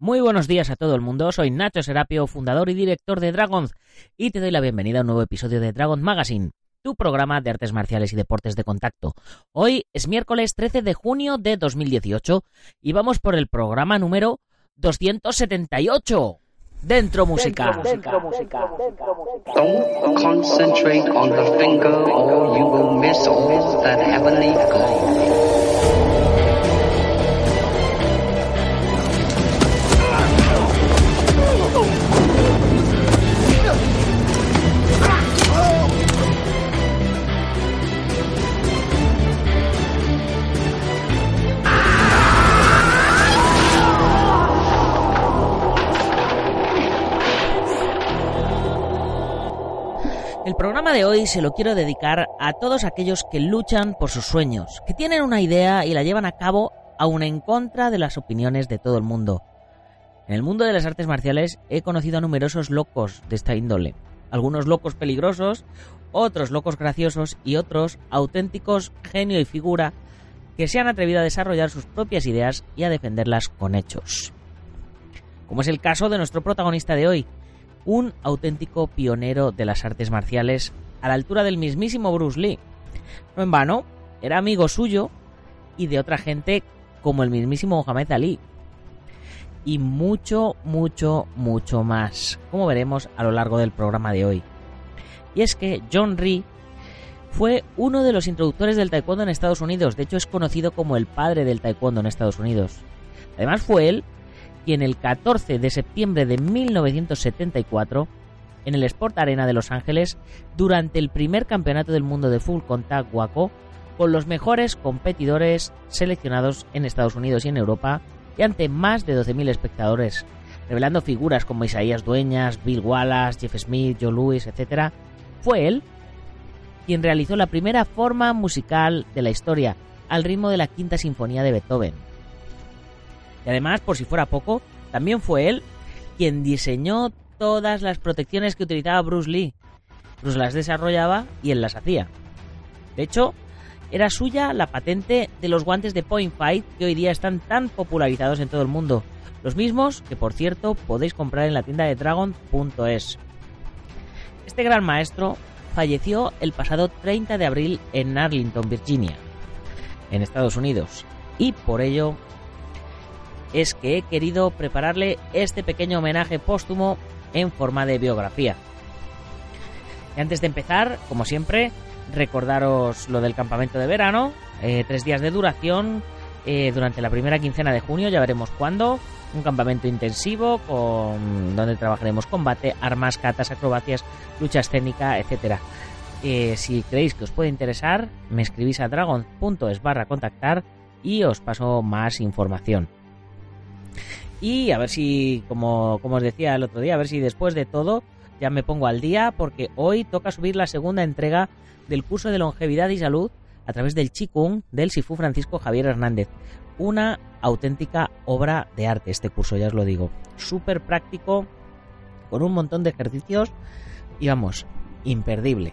Muy buenos días a todo el mundo, soy Nacho Serapio, fundador y director de Dragons, y te doy la bienvenida a un nuevo episodio de Dragon Magazine, tu programa de artes marciales y deportes de contacto. Hoy es miércoles 13 de junio de 2018 y vamos por el programa número 278. Dentro música. Dentro música. Don't concentrate on the finger or you will miss all that heavenly glow. El programa de hoy se lo quiero dedicar a todos aquellos que luchan por sus sueños, que tienen una idea y la llevan a cabo aún en contra de las opiniones de todo el mundo. En el mundo de las artes marciales he conocido a numerosos locos de esta índole. Algunos locos peligrosos, otros locos graciosos y otros auténticos genio y figura que se han atrevido a desarrollar sus propias ideas y a defenderlas con hechos. Como es el caso de nuestro protagonista de hoy, un auténtico pionero de las artes marciales a la altura del mismísimo Bruce Lee. No en vano, era amigo suyo y de otra gente como el mismísimo Mohamed Ali. Y mucho, mucho, mucho más, como veremos a lo largo del programa de hoy. Y es que John Ree fue uno de los introductores del taekwondo en Estados Unidos, de hecho es conocido como el padre del taekwondo en Estados Unidos. Además fue él quien el 14 de septiembre de 1974, en el Sport Arena de Los Ángeles, durante el primer campeonato del mundo de full contact WACO, con los mejores competidores seleccionados en Estados Unidos y en Europa, y ante más de 12.000 espectadores, revelando figuras como Isaías Dueñas, Bill Wallace, Jeff Smith, Joe Louis, etc., fue él quien realizó la primera forma musical de la historia, al ritmo de la quinta sinfonía de Beethoven. Y además, por si fuera poco, también fue él quien diseñó todas las protecciones que utilizaba Bruce Lee. Bruce las desarrollaba y él las hacía. De hecho, era suya la patente de los guantes de Point Fight que hoy día están tan popularizados en todo el mundo. Los mismos que, por cierto, podéis comprar en la tienda de Dragon.es. Este gran maestro falleció el pasado 30 de abril en Arlington, Virginia, en Estados Unidos, y por ello es que he querido prepararle este pequeño homenaje póstumo en forma de biografía. Y antes de empezar, como siempre, recordaros lo del campamento de verano, eh, tres días de duración eh, durante la primera quincena de junio, ya veremos cuándo, un campamento intensivo con donde trabajaremos combate, armas, catas, acrobacias, lucha escénica, etcétera. Eh, si creéis que os puede interesar, me escribís a dragon.es barra contactar y os paso más información. Y a ver si, como, como os decía el otro día, a ver si después de todo ya me pongo al día porque hoy toca subir la segunda entrega del curso de longevidad y salud a través del Chikung del Sifu Francisco Javier Hernández. Una auténtica obra de arte este curso, ya os lo digo. Súper práctico, con un montón de ejercicios y vamos, imperdible.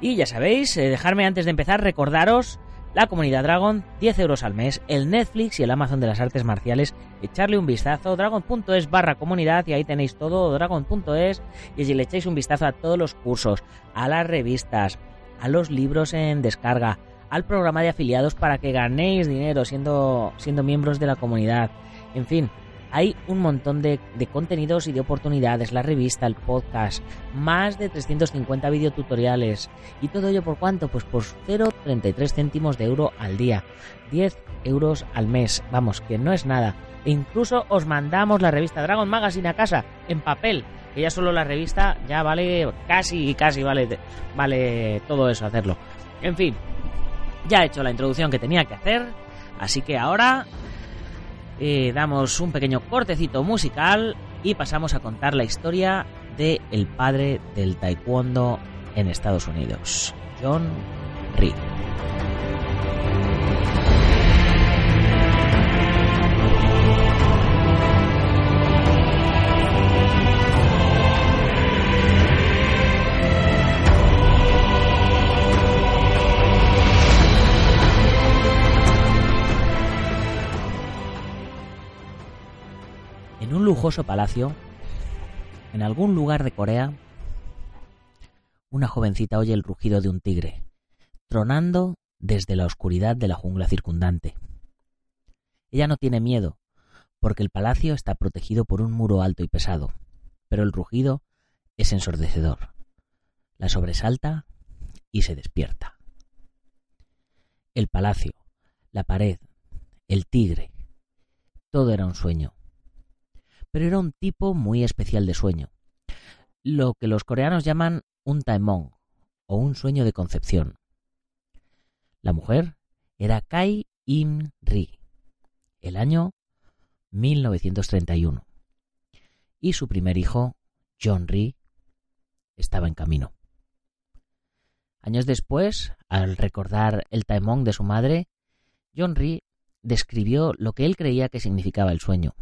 Y ya sabéis, eh, dejarme antes de empezar recordaros la comunidad Dragon, 10 euros al mes, el Netflix y el Amazon de las artes marciales. Echarle un vistazo, dragon.es barra comunidad y ahí tenéis todo, dragon.es y si le echáis un vistazo a todos los cursos, a las revistas, a los libros en descarga, al programa de afiliados para que ganéis dinero siendo, siendo miembros de la comunidad. En fin, hay un montón de, de, contenidos y de oportunidades, la revista, el podcast, más de 350 videotutoriales. ¿Y todo ello por cuánto? Pues por 0,33 céntimos de euro al día. 10 euros al mes. Vamos, que no es nada. E incluso os mandamos la revista Dragon Magazine a casa, en papel. Que ya solo la revista ya vale casi, casi vale, vale todo eso hacerlo. En fin, ya he hecho la introducción que tenía que hacer. Así que ahora eh, damos un pequeño cortecito musical y pasamos a contar la historia de el padre del taekwondo en Estados Unidos, John Reed. En un lujoso palacio, en algún lugar de Corea, una jovencita oye el rugido de un tigre, tronando desde la oscuridad de la jungla circundante. Ella no tiene miedo, porque el palacio está protegido por un muro alto y pesado, pero el rugido es ensordecedor. La sobresalta y se despierta. El palacio, la pared, el tigre, todo era un sueño. Pero era un tipo muy especial de sueño, lo que los coreanos llaman un taemong o un sueño de concepción. La mujer era Kai Im Ri, el año 1931, y su primer hijo, John Ri, estaba en camino. Años después, al recordar el taemong de su madre, John Ri describió lo que él creía que significaba el sueño.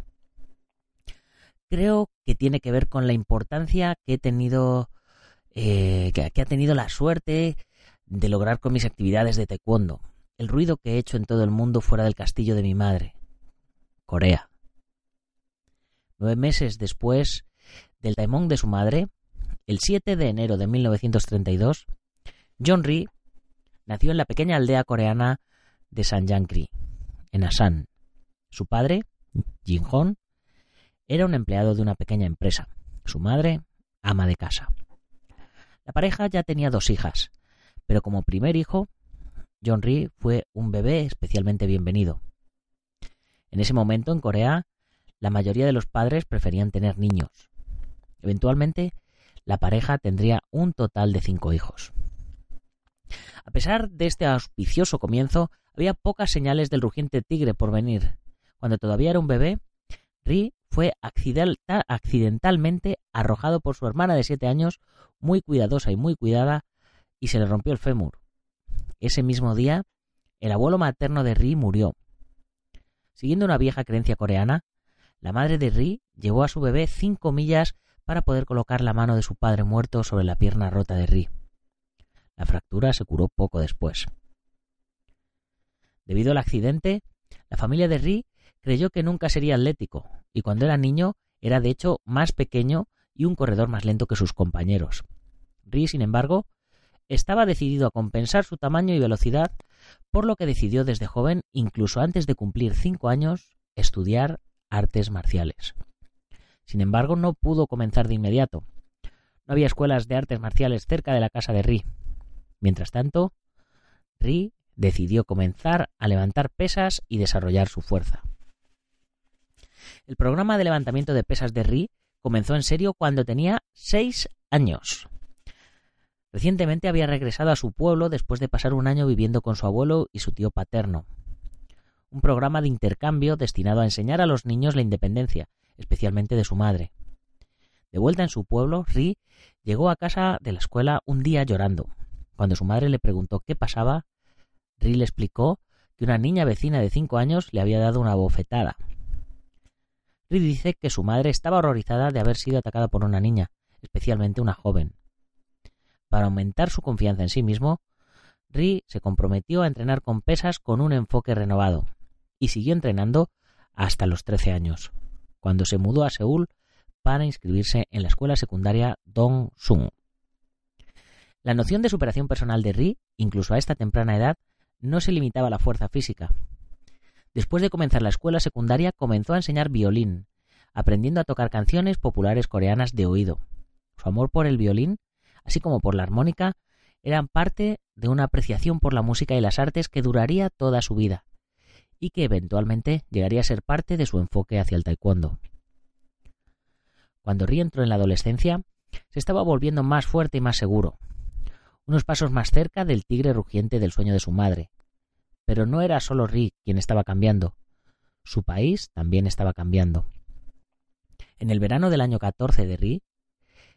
Creo que tiene que ver con la importancia que he tenido, eh, que, ha tenido la suerte de lograr con mis actividades de taekwondo, el ruido que he hecho en todo el mundo fuera del castillo de mi madre, Corea. Nueve meses después del taemong de su madre, el 7 de enero de 1932, John Rhee nació en la pequeña aldea coreana de Sanjankri, en Asan. Su padre, Jin Hon, era un empleado de una pequeña empresa. Su madre, ama de casa. La pareja ya tenía dos hijas, pero como primer hijo, John Rhee fue un bebé especialmente bienvenido. En ese momento, en Corea, la mayoría de los padres preferían tener niños. Eventualmente, la pareja tendría un total de cinco hijos. A pesar de este auspicioso comienzo, había pocas señales del rugiente tigre por venir. Cuando todavía era un bebé, Ri fue accidentalmente arrojado por su hermana de siete años, muy cuidadosa y muy cuidada, y se le rompió el fémur. Ese mismo día, el abuelo materno de Ri murió. Siguiendo una vieja creencia coreana, la madre de Ri llevó a su bebé cinco millas para poder colocar la mano de su padre muerto sobre la pierna rota de Ri. La fractura se curó poco después. Debido al accidente, la familia de Ri creyó que nunca sería atlético, y cuando era niño era de hecho más pequeño y un corredor más lento que sus compañeros. Ri, sin embargo, estaba decidido a compensar su tamaño y velocidad, por lo que decidió desde joven, incluso antes de cumplir cinco años, estudiar artes marciales. Sin embargo, no pudo comenzar de inmediato. No había escuelas de artes marciales cerca de la casa de Ri. Mientras tanto, Ri decidió comenzar a levantar pesas y desarrollar su fuerza. El programa de levantamiento de pesas de Ri comenzó en serio cuando tenía seis años. Recientemente había regresado a su pueblo después de pasar un año viviendo con su abuelo y su tío paterno. Un programa de intercambio destinado a enseñar a los niños la independencia, especialmente de su madre. De vuelta en su pueblo, Ri llegó a casa de la escuela un día llorando. Cuando su madre le preguntó qué pasaba, Ri le explicó que una niña vecina de cinco años le había dado una bofetada. Ri dice que su madre estaba horrorizada de haber sido atacada por una niña, especialmente una joven. Para aumentar su confianza en sí mismo, Ri se comprometió a entrenar con pesas con un enfoque renovado y siguió entrenando hasta los 13 años, cuando se mudó a Seúl para inscribirse en la escuela secundaria Dong-sung. La noción de superación personal de Ri, incluso a esta temprana edad, no se limitaba a la fuerza física. Después de comenzar la escuela secundaria, comenzó a enseñar violín, aprendiendo a tocar canciones populares coreanas de oído. Su amor por el violín, así como por la armónica, eran parte de una apreciación por la música y las artes que duraría toda su vida, y que eventualmente llegaría a ser parte de su enfoque hacia el taekwondo. Cuando Ri entró en la adolescencia, se estaba volviendo más fuerte y más seguro, unos pasos más cerca del tigre rugiente del sueño de su madre. Pero no era solo Rick quien estaba cambiando. Su país también estaba cambiando. En el verano del año 14 de Ri,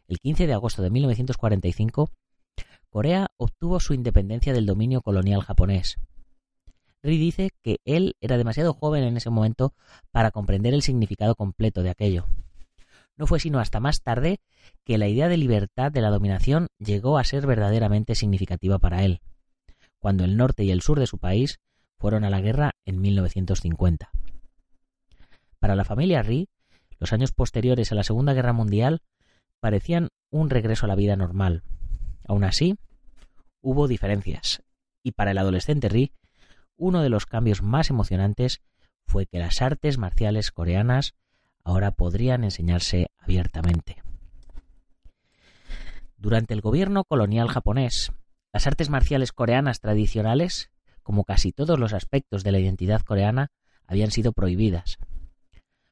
el 15 de agosto de 1945, Corea obtuvo su independencia del dominio colonial japonés. Ri dice que él era demasiado joven en ese momento para comprender el significado completo de aquello. No fue sino hasta más tarde que la idea de libertad de la dominación llegó a ser verdaderamente significativa para él, cuando el norte y el sur de su país fueron a la guerra en 1950. Para la familia Ri, Los años posteriores a la Segunda Guerra Mundial parecían un regreso a la vida normal. Aún así, hubo diferencias, y para el adolescente Ri, uno de los cambios más emocionantes fue que las artes marciales coreanas ahora podrían enseñarse abiertamente. Durante el gobierno colonial japonés, las artes marciales coreanas tradicionales, como casi todos los aspectos de la identidad coreana, habían sido prohibidas.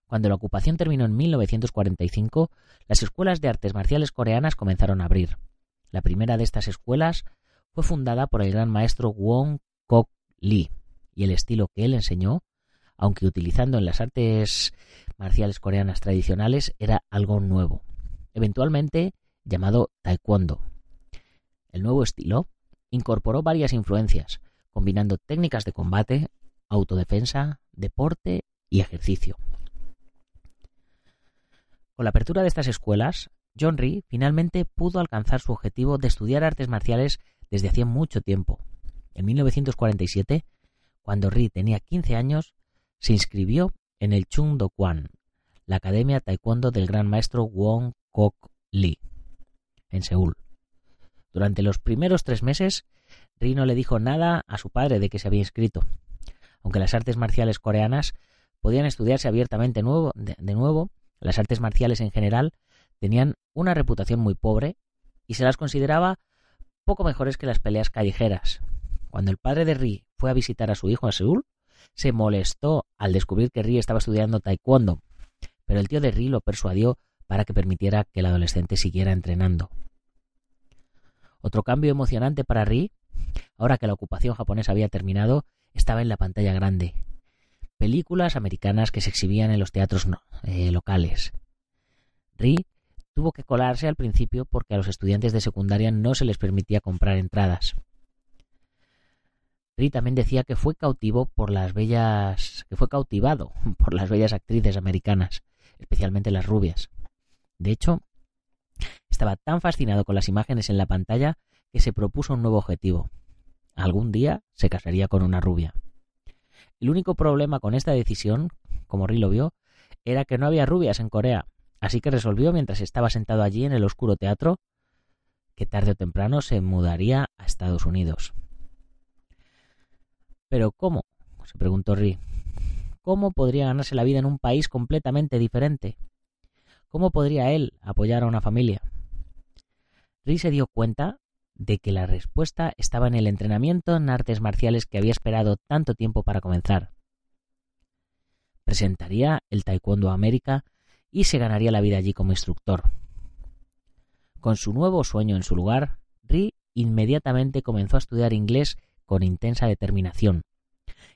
Cuando la ocupación terminó en 1945, las escuelas de artes marciales coreanas comenzaron a abrir. La primera de estas escuelas fue fundada por el gran maestro Wong Kok Lee, y el estilo que él enseñó, aunque utilizando en las artes marciales coreanas tradicionales, era algo nuevo, eventualmente llamado Taekwondo. El nuevo estilo incorporó varias influencias, combinando técnicas de combate, autodefensa, deporte y ejercicio. Con la apertura de estas escuelas, John Rhee finalmente pudo alcanzar su objetivo de estudiar artes marciales desde hacía mucho tiempo. En 1947, cuando Rhee tenía 15 años, se inscribió en el Chung Do Kwan, la Academia Taekwondo del gran maestro Wong Kok Lee, en Seúl. Durante los primeros tres meses, Ri no le dijo nada a su padre de que se había inscrito. Aunque las artes marciales coreanas podían estudiarse abiertamente de nuevo, las artes marciales en general tenían una reputación muy pobre y se las consideraba poco mejores que las peleas callejeras. Cuando el padre de Ri fue a visitar a su hijo a Seúl, se molestó al descubrir que Ri estaba estudiando taekwondo, pero el tío de Ri lo persuadió para que permitiera que el adolescente siguiera entrenando. Otro cambio emocionante para Ri, ahora que la ocupación japonesa había terminado, estaba en la pantalla grande. Películas americanas que se exhibían en los teatros eh, locales. Ri tuvo que colarse al principio porque a los estudiantes de secundaria no se les permitía comprar entradas. Ri también decía que fue cautivo por las bellas, que fue cautivado por las bellas actrices americanas, especialmente las rubias. De hecho, estaba tan fascinado con las imágenes en la pantalla que se propuso un nuevo objetivo. Algún día se casaría con una rubia. El único problema con esta decisión, como Ri lo vio, era que no había rubias en Corea, así que resolvió mientras estaba sentado allí en el oscuro teatro que tarde o temprano se mudaría a Estados Unidos. Pero ¿cómo? se preguntó Ri. ¿Cómo podría ganarse la vida en un país completamente diferente? ¿Cómo podría él apoyar a una familia? Ri se dio cuenta de que la respuesta estaba en el entrenamiento en artes marciales que había esperado tanto tiempo para comenzar. Presentaría el Taekwondo a América y se ganaría la vida allí como instructor. Con su nuevo sueño en su lugar, Ri inmediatamente comenzó a estudiar inglés con intensa determinación,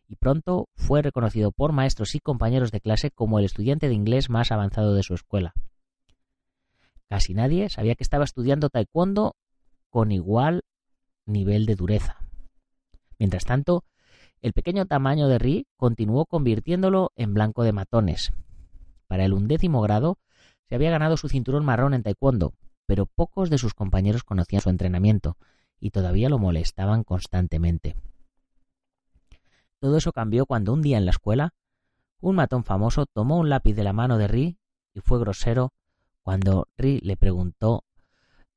y pronto fue reconocido por maestros y compañeros de clase como el estudiante de inglés más avanzado de su escuela. Casi nadie sabía que estaba estudiando taekwondo con igual nivel de dureza. Mientras tanto, el pequeño tamaño de Ri continuó convirtiéndolo en blanco de matones. Para el undécimo grado se había ganado su cinturón marrón en taekwondo, pero pocos de sus compañeros conocían su entrenamiento y todavía lo molestaban constantemente. Todo eso cambió cuando un día en la escuela, un matón famoso tomó un lápiz de la mano de Ri y fue grosero cuando Ri le preguntó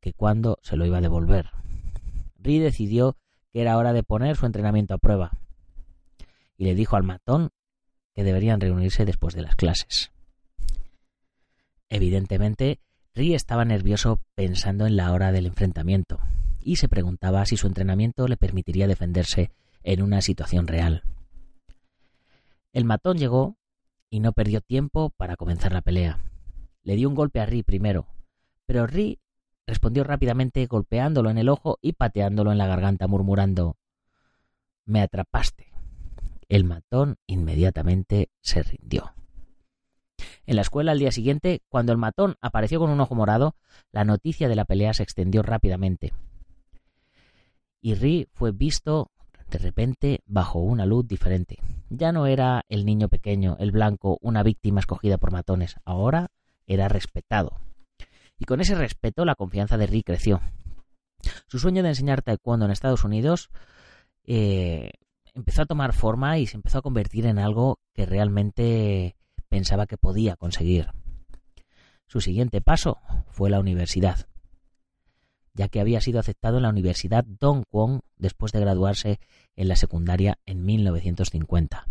que cuándo se lo iba a devolver. Ri decidió que era hora de poner su entrenamiento a prueba y le dijo al matón que deberían reunirse después de las clases. Evidentemente, Ri estaba nervioso pensando en la hora del enfrentamiento y se preguntaba si su entrenamiento le permitiría defenderse en una situación real. El matón llegó y no perdió tiempo para comenzar la pelea. Le dio un golpe a Ri primero, pero Ri respondió rápidamente golpeándolo en el ojo y pateándolo en la garganta, murmurando Me atrapaste. El matón inmediatamente se rindió. En la escuela al día siguiente, cuando el matón apareció con un ojo morado, la noticia de la pelea se extendió rápidamente. Y Ri fue visto de repente bajo una luz diferente. Ya no era el niño pequeño, el blanco, una víctima escogida por matones, ahora era respetado. Y con ese respeto la confianza de Rick creció. Su sueño de enseñar taekwondo en Estados Unidos eh, empezó a tomar forma y se empezó a convertir en algo que realmente pensaba que podía conseguir. Su siguiente paso fue la universidad, ya que había sido aceptado en la Universidad Don Kwon después de graduarse en la secundaria en 1950.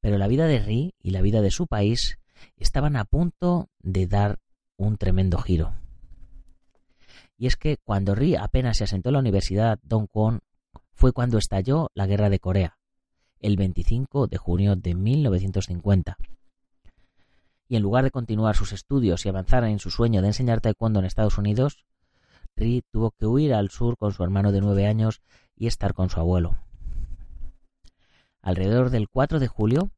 Pero la vida de Ri y la vida de su país estaban a punto de dar un tremendo giro. Y es que cuando Ri apenas se asentó en la Universidad Don Kwon fue cuando estalló la Guerra de Corea, el 25 de junio de 1950. Y en lugar de continuar sus estudios y avanzar en su sueño de enseñar taekwondo en Estados Unidos, Ri tuvo que huir al sur con su hermano de nueve años y estar con su abuelo. Alrededor del 4 de julio,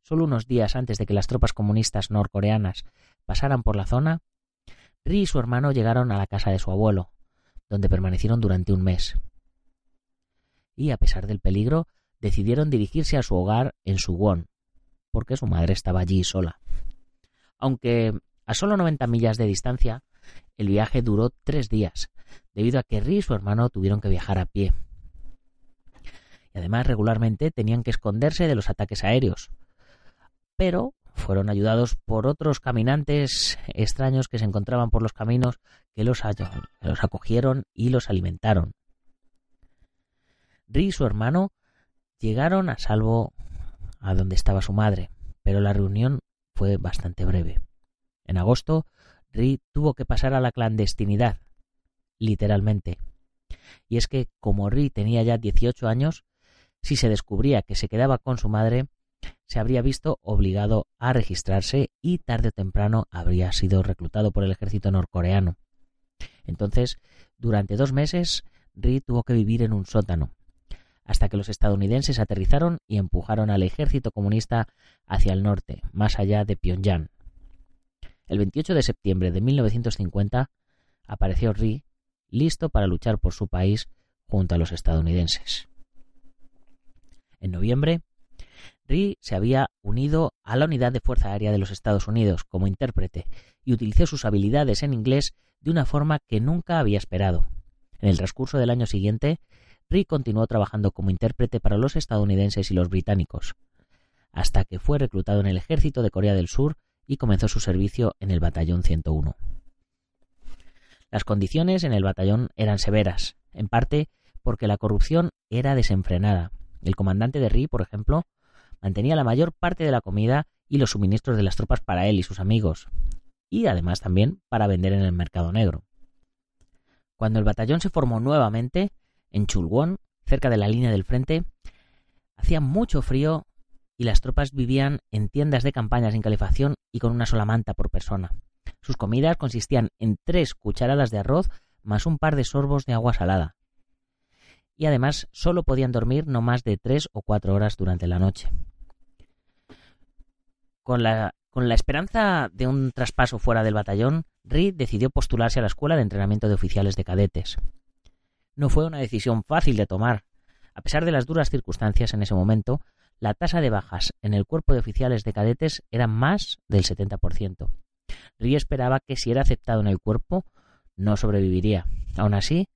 solo unos días antes de que las tropas comunistas norcoreanas pasaran por la zona, Ri y su hermano llegaron a la casa de su abuelo, donde permanecieron durante un mes. Y a pesar del peligro, decidieron dirigirse a su hogar en Suwon, porque su madre estaba allí sola. Aunque a solo 90 millas de distancia, el viaje duró tres días, debido a que Ri y su hermano tuvieron que viajar a pie. Y además regularmente tenían que esconderse de los ataques aéreos. Pero fueron ayudados por otros caminantes extraños que se encontraban por los caminos que los, los acogieron y los alimentaron. Ri y su hermano llegaron a salvo a donde estaba su madre, pero la reunión fue bastante breve. En agosto, Ri tuvo que pasar a la clandestinidad, literalmente. Y es que, como Ri tenía ya 18 años, si se descubría que se quedaba con su madre, se habría visto obligado a registrarse y tarde o temprano habría sido reclutado por el ejército norcoreano. Entonces, durante dos meses, Ri tuvo que vivir en un sótano, hasta que los estadounidenses aterrizaron y empujaron al ejército comunista hacia el norte, más allá de Pyongyang. El 28 de septiembre de 1950 apareció Ri listo para luchar por su país junto a los estadounidenses. En noviembre, Ri se había unido a la Unidad de Fuerza Aérea de los Estados Unidos como intérprete y utilizó sus habilidades en inglés de una forma que nunca había esperado. En el transcurso del año siguiente, Ri continuó trabajando como intérprete para los estadounidenses y los británicos, hasta que fue reclutado en el ejército de Corea del Sur y comenzó su servicio en el Batallón 101. Las condiciones en el batallón eran severas, en parte porque la corrupción era desenfrenada. El comandante de Ri, por ejemplo, mantenía la mayor parte de la comida y los suministros de las tropas para él y sus amigos, y además también para vender en el mercado negro. Cuando el batallón se formó nuevamente, en Chulwon, cerca de la línea del frente, hacía mucho frío y las tropas vivían en tiendas de campaña sin calefacción y con una sola manta por persona. Sus comidas consistían en tres cucharadas de arroz más un par de sorbos de agua salada. Y además solo podían dormir no más de tres o cuatro horas durante la noche. Con la, con la esperanza de un traspaso fuera del batallón, Reed decidió postularse a la escuela de entrenamiento de oficiales de cadetes no fue una decisión fácil de tomar. A pesar de las duras circunstancias en ese momento, la tasa de bajas en el cuerpo de oficiales de cadetes era más del 70%. Ri esperaba que si era aceptado en el cuerpo, no sobreviviría. Aún así,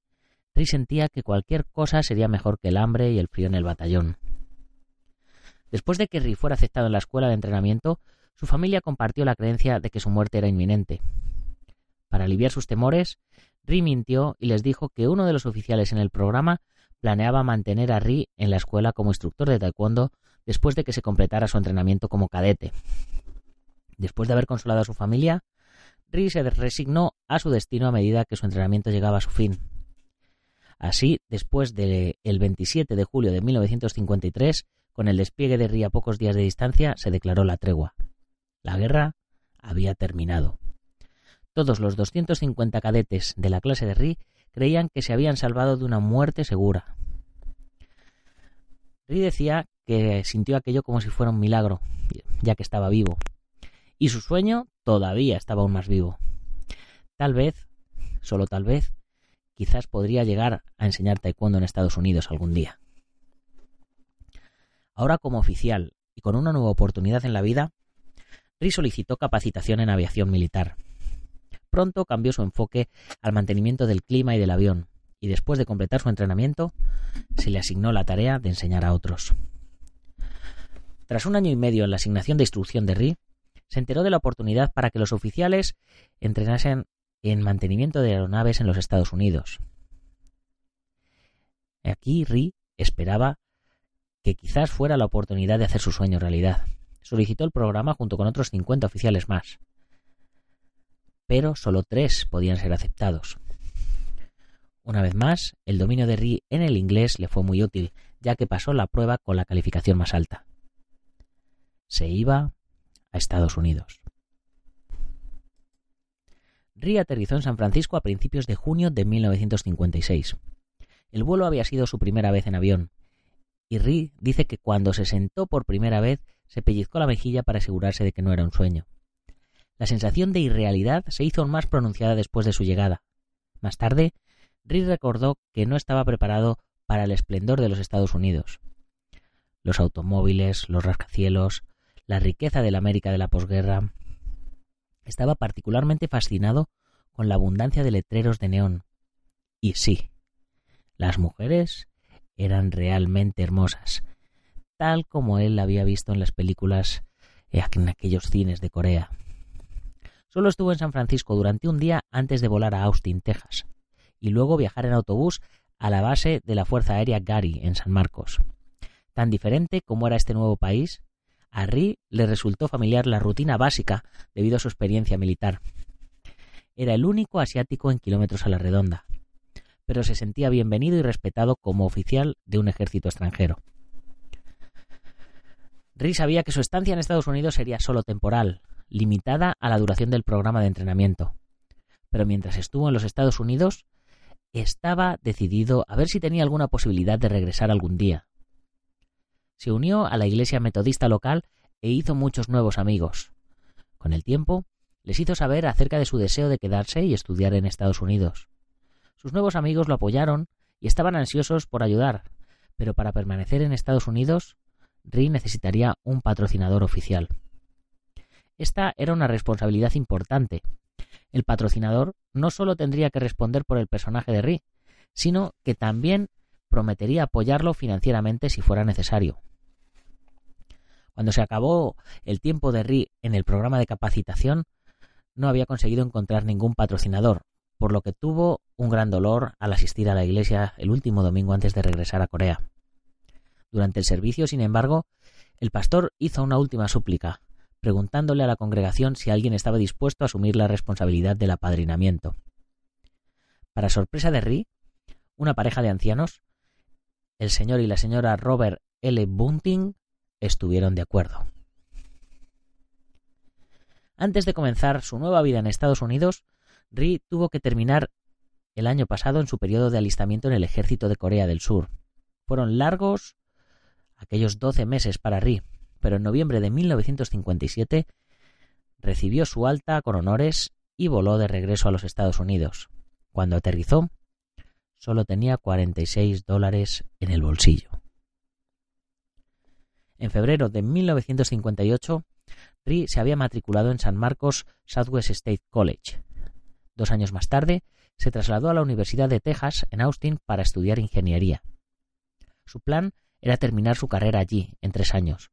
Ri sentía que cualquier cosa sería mejor que el hambre y el frío en el batallón. Después de que Ri fuera aceptado en la escuela de entrenamiento, su familia compartió la creencia de que su muerte era inminente. Para aliviar sus temores, Ri mintió y les dijo que uno de los oficiales en el programa planeaba mantener a Ri en la escuela como instructor de taekwondo después de que se completara su entrenamiento como cadete. Después de haber consolado a su familia, Ri se resignó a su destino a medida que su entrenamiento llegaba a su fin. Así, después del 27 de julio de 1953, con el despliegue de Ri a pocos días de distancia, se declaró la tregua. La guerra había terminado. Todos los 250 cadetes de la clase de Ri creían que se habían salvado de una muerte segura. Ri decía que sintió aquello como si fuera un milagro, ya que estaba vivo. Y su sueño todavía estaba aún más vivo. Tal vez, solo tal vez, quizás podría llegar a enseñar taekwondo en Estados Unidos algún día. Ahora como oficial y con una nueva oportunidad en la vida, Ri solicitó capacitación en aviación militar pronto cambió su enfoque al mantenimiento del clima y del avión, y después de completar su entrenamiento, se le asignó la tarea de enseñar a otros. Tras un año y medio en la asignación de instrucción de Ri, se enteró de la oportunidad para que los oficiales entrenasen en mantenimiento de aeronaves en los Estados Unidos. Aquí Ri esperaba que quizás fuera la oportunidad de hacer su sueño realidad. Solicitó el programa junto con otros 50 oficiales más. Pero solo tres podían ser aceptados. Una vez más, el dominio de Ri en el inglés le fue muy útil, ya que pasó la prueba con la calificación más alta. Se iba a Estados Unidos. Ri aterrizó en San Francisco a principios de junio de 1956. El vuelo había sido su primera vez en avión, y Ri dice que cuando se sentó por primera vez se pellizcó la mejilla para asegurarse de que no era un sueño. La sensación de irrealidad se hizo más pronunciada después de su llegada. Más tarde, Ri recordó que no estaba preparado para el esplendor de los Estados Unidos. Los automóviles, los rascacielos, la riqueza de la América de la posguerra. Estaba particularmente fascinado con la abundancia de letreros de neón. Y sí, las mujeres eran realmente hermosas, tal como él había visto en las películas en aquellos cines de Corea. Solo estuvo en San Francisco durante un día antes de volar a Austin, Texas, y luego viajar en autobús a la base de la Fuerza Aérea Gary en San Marcos. Tan diferente como era este nuevo país, a Ri le resultó familiar la rutina básica debido a su experiencia militar. Era el único asiático en kilómetros a la redonda, pero se sentía bienvenido y respetado como oficial de un ejército extranjero. Ri sabía que su estancia en Estados Unidos sería solo temporal, limitada a la duración del programa de entrenamiento. Pero mientras estuvo en los Estados Unidos, estaba decidido a ver si tenía alguna posibilidad de regresar algún día. Se unió a la iglesia metodista local e hizo muchos nuevos amigos. Con el tiempo, les hizo saber acerca de su deseo de quedarse y estudiar en Estados Unidos. Sus nuevos amigos lo apoyaron y estaban ansiosos por ayudar, pero para permanecer en Estados Unidos, Ri necesitaría un patrocinador oficial. Esta era una responsabilidad importante. El patrocinador no solo tendría que responder por el personaje de Ri, sino que también prometería apoyarlo financieramente si fuera necesario. Cuando se acabó el tiempo de Ri en el programa de capacitación, no había conseguido encontrar ningún patrocinador, por lo que tuvo un gran dolor al asistir a la iglesia el último domingo antes de regresar a Corea. Durante el servicio, sin embargo, el pastor hizo una última súplica, preguntándole a la congregación si alguien estaba dispuesto a asumir la responsabilidad del apadrinamiento. Para sorpresa de Ri, una pareja de ancianos, el señor y la señora Robert L. Bunting, estuvieron de acuerdo. Antes de comenzar su nueva vida en Estados Unidos, Ri tuvo que terminar el año pasado en su periodo de alistamiento en el ejército de Corea del Sur. Fueron largos aquellos doce meses para Ri, pero en noviembre de 1957 recibió su alta con honores y voló de regreso a los Estados Unidos. Cuando aterrizó, solo tenía 46 dólares en el bolsillo. En febrero de 1958, Ri se había matriculado en San Marcos Southwest State College, Dos años más tarde, se trasladó a la Universidad de Texas en Austin para estudiar ingeniería. Su plan era terminar su carrera allí en tres años,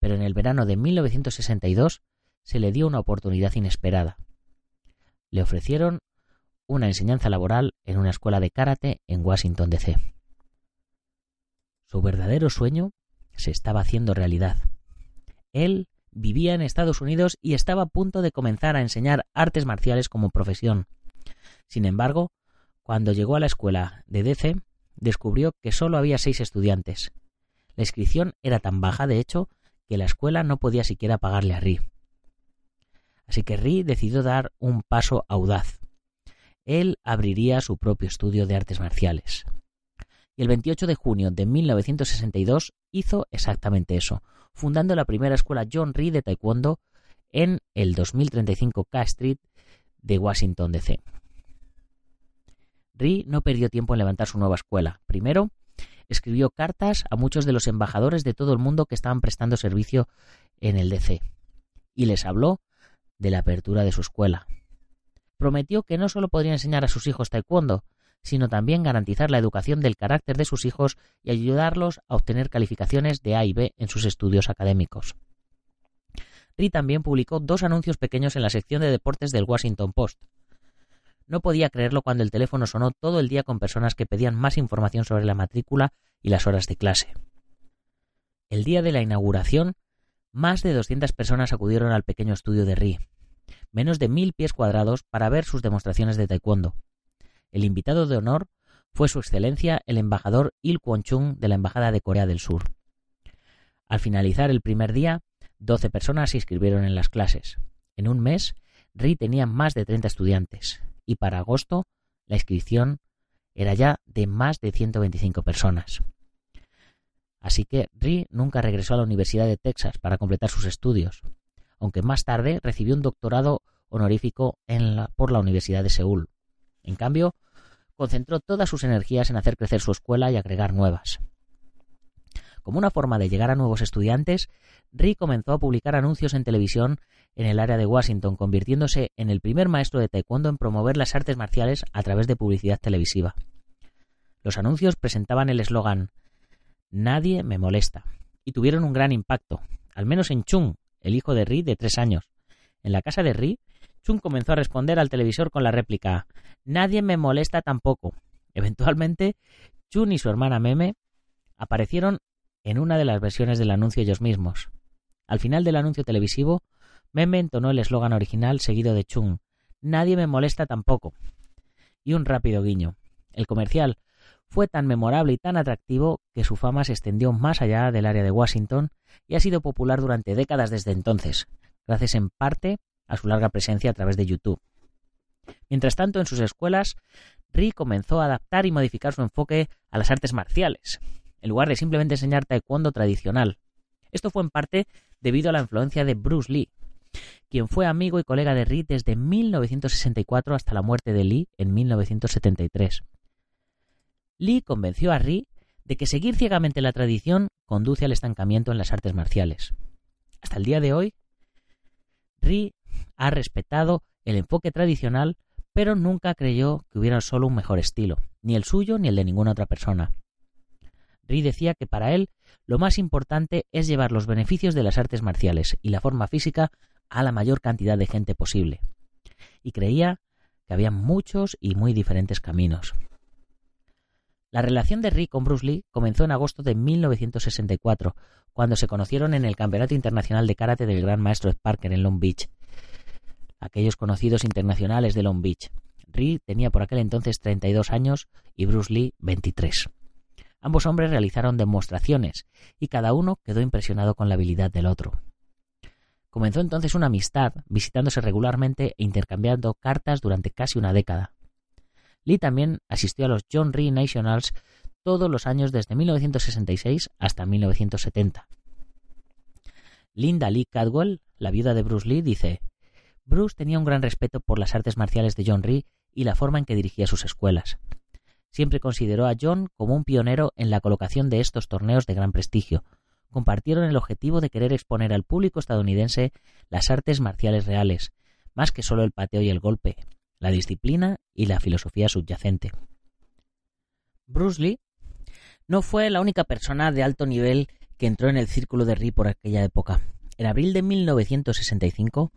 pero en el verano de 1962 se le dio una oportunidad inesperada. Le ofrecieron una enseñanza laboral en una escuela de karate en Washington, D.C. Su verdadero sueño se estaba haciendo realidad. Él vivía en Estados Unidos y estaba a punto de comenzar a enseñar artes marciales como profesión. Sin embargo, cuando llegó a la escuela de DC, descubrió que solo había seis estudiantes. La inscripción era tan baja, de hecho, que la escuela no podía siquiera pagarle a Ri. Así que Ri decidió dar un paso audaz. Él abriría su propio estudio de artes marciales. Y el 28 de junio de 1962 hizo exactamente eso, fundando la primera escuela John Reed de Taekwondo en el 2035 K Street de Washington, D.C. Ri no perdió tiempo en levantar su nueva escuela. Primero, escribió cartas a muchos de los embajadores de todo el mundo que estaban prestando servicio en el DC y les habló de la apertura de su escuela. Prometió que no solo podría enseñar a sus hijos taekwondo, sino también garantizar la educación del carácter de sus hijos y ayudarlos a obtener calificaciones de A y B en sus estudios académicos. Ri también publicó dos anuncios pequeños en la sección de deportes del Washington Post. No podía creerlo cuando el teléfono sonó todo el día con personas que pedían más información sobre la matrícula y las horas de clase. El día de la inauguración, más de 200 personas acudieron al pequeño estudio de Ri, menos de mil pies cuadrados, para ver sus demostraciones de taekwondo. El invitado de honor fue su excelencia el embajador Il Kwon-chung de la Embajada de Corea del Sur. Al finalizar el primer día, 12 personas se inscribieron en las clases. En un mes, Ri tenía más de 30 estudiantes y para agosto la inscripción era ya de más de 125 personas. Así que Ri nunca regresó a la Universidad de Texas para completar sus estudios, aunque más tarde recibió un doctorado honorífico por la Universidad de Seúl. En cambio, concentró todas sus energías en hacer crecer su escuela y agregar nuevas. Como una forma de llegar a nuevos estudiantes, Ri comenzó a publicar anuncios en televisión en el área de Washington, convirtiéndose en el primer maestro de taekwondo en promover las artes marciales a través de publicidad televisiva. Los anuncios presentaban el eslogan Nadie me molesta y tuvieron un gran impacto, al menos en Chung, el hijo de Ri de tres años. En la casa de Ri, Chung comenzó a responder al televisor con la réplica Nadie me molesta tampoco. Eventualmente, Chung y su hermana Meme aparecieron en una de las versiones del anuncio ellos mismos. Al final del anuncio televisivo, Meme entonó el eslogan original seguido de Chung Nadie me molesta tampoco. Y un rápido guiño. El comercial fue tan memorable y tan atractivo que su fama se extendió más allá del área de Washington y ha sido popular durante décadas desde entonces, gracias en parte a su larga presencia a través de YouTube. Mientras tanto, en sus escuelas, Ri comenzó a adaptar y modificar su enfoque a las artes marciales, en lugar de simplemente enseñar taekwondo tradicional. Esto fue en parte debido a la influencia de Bruce Lee, quien fue amigo y colega de Ri desde 1964 hasta la muerte de Lee en 1973. Lee convenció a Ri de que seguir ciegamente la tradición conduce al estancamiento en las artes marciales. Hasta el día de hoy, Ri ha respetado el enfoque tradicional, pero nunca creyó que hubiera solo un mejor estilo, ni el suyo ni el de ninguna otra persona. Ri decía que para él lo más importante es llevar los beneficios de las artes marciales y la forma física a la mayor cantidad de gente posible. Y creía que había muchos y muy diferentes caminos. La relación de Ri con Bruce Lee comenzó en agosto de 1964, cuando se conocieron en el Campeonato Internacional de Karate del Gran Maestro Parker en Long Beach. Aquellos conocidos internacionales de Long Beach. Ri tenía por aquel entonces 32 años y Bruce Lee 23. Ambos hombres realizaron demostraciones y cada uno quedó impresionado con la habilidad del otro. Comenzó entonces una amistad, visitándose regularmente e intercambiando cartas durante casi una década. Lee también asistió a los John Ree Nationals todos los años desde 1966 hasta 1970. Linda Lee Cadwell, la viuda de Bruce Lee, dice, Bruce tenía un gran respeto por las artes marciales de John Ree y la forma en que dirigía sus escuelas. Siempre consideró a John como un pionero en la colocación de estos torneos de gran prestigio. Compartieron el objetivo de querer exponer al público estadounidense las artes marciales reales, más que solo el pateo y el golpe, la disciplina y la filosofía subyacente. Bruce Lee no fue la única persona de alto nivel que entró en el círculo de Ri por aquella época. En abril de 1965,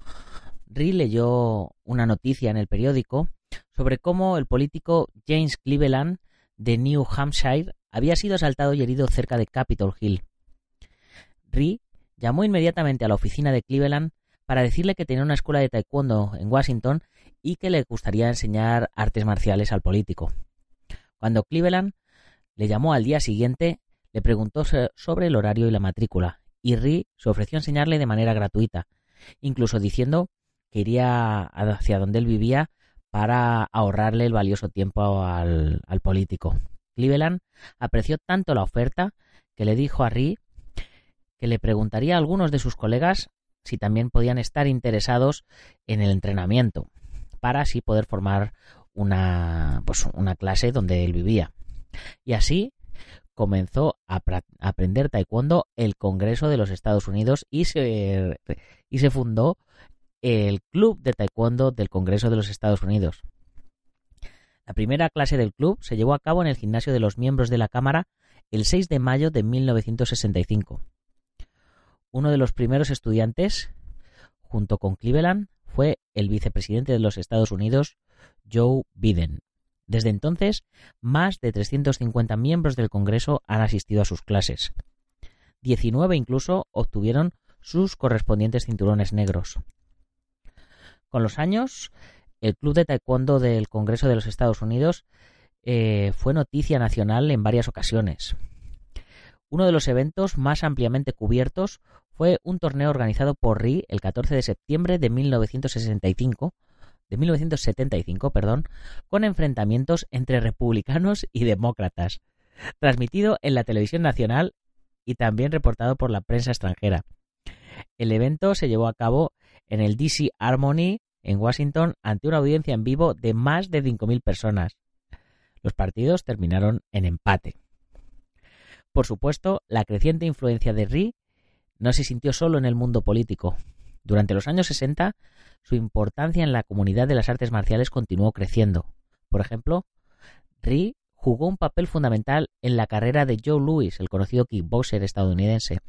Ri leyó una noticia en el periódico sobre cómo el político James Cleveland de New Hampshire había sido asaltado y herido cerca de Capitol Hill. Ri llamó inmediatamente a la oficina de Cleveland para decirle que tenía una escuela de taekwondo en Washington y que le gustaría enseñar artes marciales al político. Cuando Cleveland le llamó al día siguiente, le preguntó sobre el horario y la matrícula, y Ri se ofreció a enseñarle de manera gratuita, incluso diciendo que iría hacia donde él vivía para ahorrarle el valioso tiempo al, político. Cleveland apreció tanto la oferta que le dijo a Ri que le preguntaría a algunos de sus colegas si también podían estar interesados en el entrenamiento para así poder formar una, pues, una clase donde él vivía. Y así comenzó a, aprender taekwondo el Congreso de los Estados Unidos y se, y se fundó el Club de Taekwondo del Congreso de los Estados Unidos. La primera clase del club se llevó a cabo en el gimnasio de los miembros de la Cámara el 6 de mayo de 1965. Uno de los primeros estudiantes junto con Cleveland, fue el vicepresidente de los Estados Unidos, Joe Biden. Desde entonces, más de 350 miembros del Congreso han asistido a sus clases. 19 incluso obtuvieron sus correspondientes cinturones negros. Con los años, el Club de Taekwondo del Congreso de los Estados Unidos eh, fue noticia nacional en varias ocasiones. Uno de los eventos más ampliamente cubiertos fue un torneo organizado por Ri el 14 de septiembre de 1965, de 1975, perdón, con enfrentamientos entre republicanos y demócratas, transmitido en la televisión nacional y también reportado por la prensa extranjera. El evento se llevó a cabo en el DC Harmony en Washington ante una audiencia en vivo de más de 5.000 personas. Los partidos terminaron en empate. Por supuesto, la creciente influencia de Ri no se sintió solo en el mundo político. Durante los años 60, su importancia en la comunidad de las artes marciales continuó creciendo. Por ejemplo, Ri jugó un papel fundamental en la carrera de Joe Louis, el conocido kickboxer estadounidense,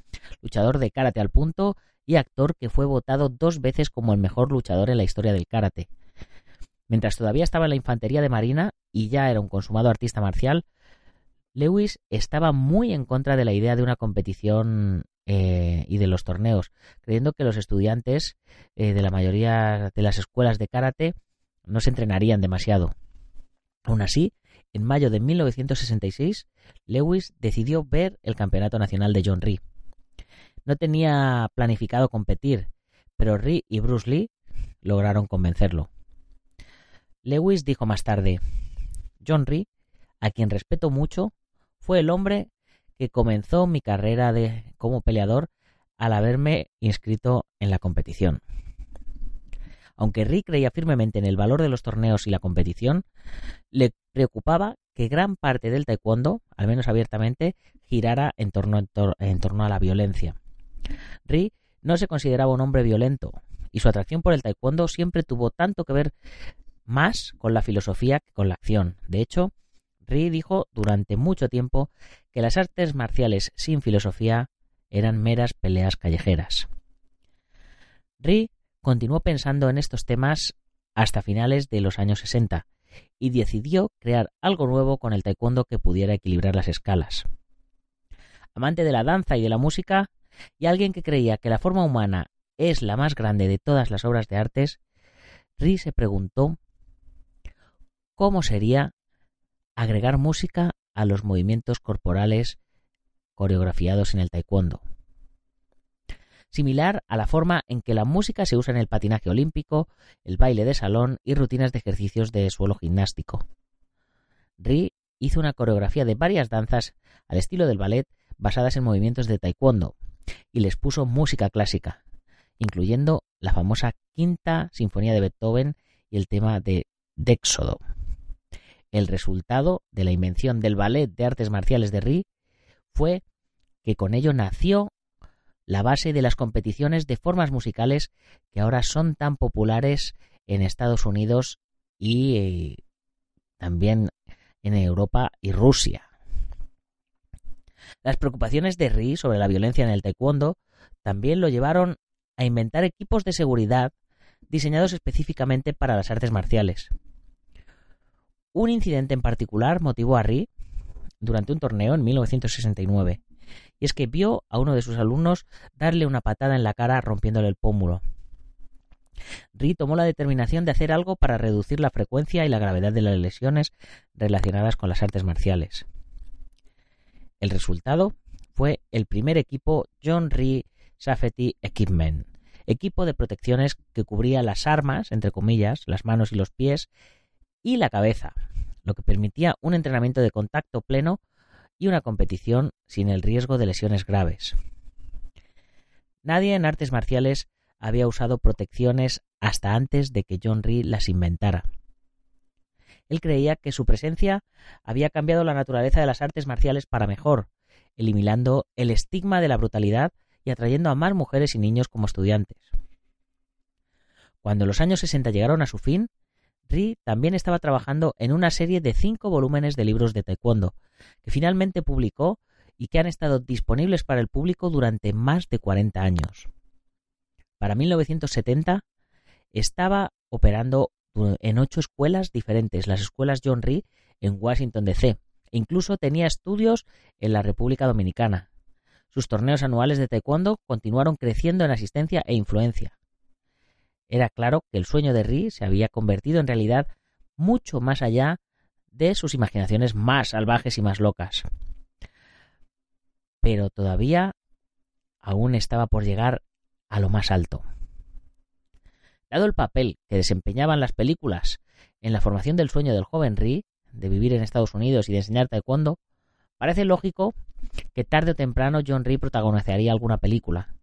luchador de karate al punto y actor que fue votado dos veces como el mejor luchador en la historia del karate. Mientras todavía estaba en la infantería de marina y ya era un consumado artista marcial, Lewis estaba muy en contra de la idea de una competición eh, y de los torneos, creyendo que los estudiantes eh, de la mayoría de las escuelas de karate no se entrenarían demasiado. Aún así, en mayo de 1966, Lewis decidió ver el Campeonato Nacional de John Ree. No tenía planificado competir, pero Ree y Bruce Lee lograron convencerlo. Lewis dijo más tarde, John Ree, a quien respeto mucho, fue el hombre que comenzó mi carrera de, como peleador al haberme inscrito en la competición. Aunque Rick creía firmemente en el valor de los torneos y la competición, le preocupaba que gran parte del taekwondo, al menos abiertamente, girara en torno a la violencia. Ri no se consideraba un hombre violento, y su atracción por el taekwondo siempre tuvo tanto que ver más con la filosofía que con la acción. De hecho, Ri dijo durante mucho tiempo que las artes marciales sin filosofía eran meras peleas callejeras. Ri continuó pensando en estos temas hasta finales de los años 60 y decidió crear algo nuevo con el taekwondo que pudiera equilibrar las escalas. Amante de la danza y de la música, y alguien que creía que la forma humana es la más grande de todas las obras de artes, Ri se preguntó cómo sería agregar música a los movimientos corporales coreografiados en el taekwondo. Similar a la forma en que la música se usa en el patinaje olímpico, el baile de salón y rutinas de ejercicios de suelo gimnástico. Ri hizo una coreografía de varias danzas al estilo del ballet basadas en movimientos de taekwondo y les puso música clásica, incluyendo la famosa Quinta Sinfonía de Beethoven y el tema de Déxodo. El resultado de la invención del ballet de artes marciales de Ri fue que con ello nació la base de las competiciones de formas musicales que ahora son tan populares en Estados Unidos y eh, también en Europa y Rusia. Las preocupaciones de Ri sobre la violencia en el taekwondo también lo llevaron a inventar equipos de seguridad diseñados específicamente para las artes marciales. Un incidente en particular motivó a Ri durante un torneo en 1969, y es que vio a uno de sus alumnos darle una patada en la cara rompiéndole el pómulo. Ri tomó la determinación de hacer algo para reducir la frecuencia y la gravedad de las lesiones relacionadas con las artes marciales. El resultado fue el primer equipo John Ree Safety Equipment, equipo de protecciones que cubría las armas, entre comillas, las manos y los pies, y la cabeza, lo que permitía un entrenamiento de contacto pleno y una competición sin el riesgo de lesiones graves. Nadie en artes marciales había usado protecciones hasta antes de que John Ree las inventara. Él creía que su presencia había cambiado la naturaleza de las artes marciales para mejor, eliminando el estigma de la brutalidad y atrayendo a más mujeres y niños como estudiantes. Cuando los años 60 llegaron a su fin, Ri también estaba trabajando en una serie de cinco volúmenes de libros de taekwondo, que finalmente publicó y que han estado disponibles para el público durante más de 40 años. Para 1970 estaba operando en ocho escuelas diferentes, las escuelas John Rhee en Washington DC. Incluso tenía estudios en la República Dominicana. Sus torneos anuales de taekwondo continuaron creciendo en asistencia e influencia. Era claro que el sueño de Ri se había convertido en realidad mucho más allá de sus imaginaciones más salvajes y más locas. Pero todavía aún estaba por llegar a lo más alto. Dado el papel que desempeñaban las películas en la formación del sueño del joven Ri, de vivir en Estados Unidos y de enseñar taekwondo, parece lógico que tarde o temprano John Ri protagonizaría alguna película.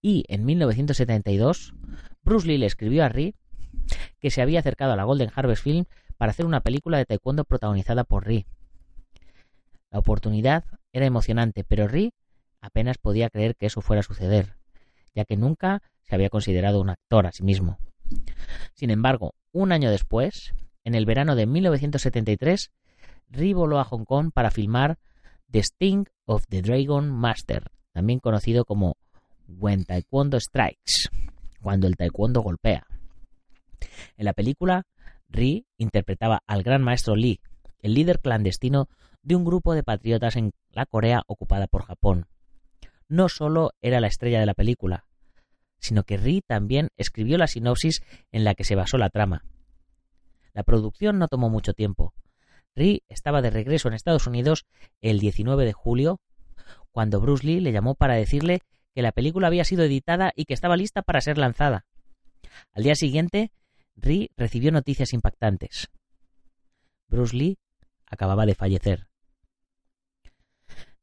Y en 1972, Bruce Lee le escribió a Ri que se había acercado a la Golden Harvest Film para hacer una película de taekwondo protagonizada por Ri. La oportunidad era emocionante, pero Ri apenas podía creer que eso fuera a suceder, ya que nunca se había considerado un actor a sí mismo. Sin embargo, un año después, en el verano de 1973, Ri voló a Hong Kong para filmar The Sting of the Dragon Master, también conocido como When Taekwondo Strikes, cuando el taekwondo golpea. En la película, Ri interpretaba al gran maestro Lee, el líder clandestino de un grupo de patriotas en la Corea ocupada por Japón. No solo era la estrella de la película, sino que Ri también escribió la sinopsis en la que se basó la trama. La producción no tomó mucho tiempo. Ri estaba de regreso en Estados Unidos el 19 de julio, cuando Bruce Lee le llamó para decirle que la película había sido editada y que estaba lista para ser lanzada. Al día siguiente, Ri recibió noticias impactantes. Bruce Lee acababa de fallecer.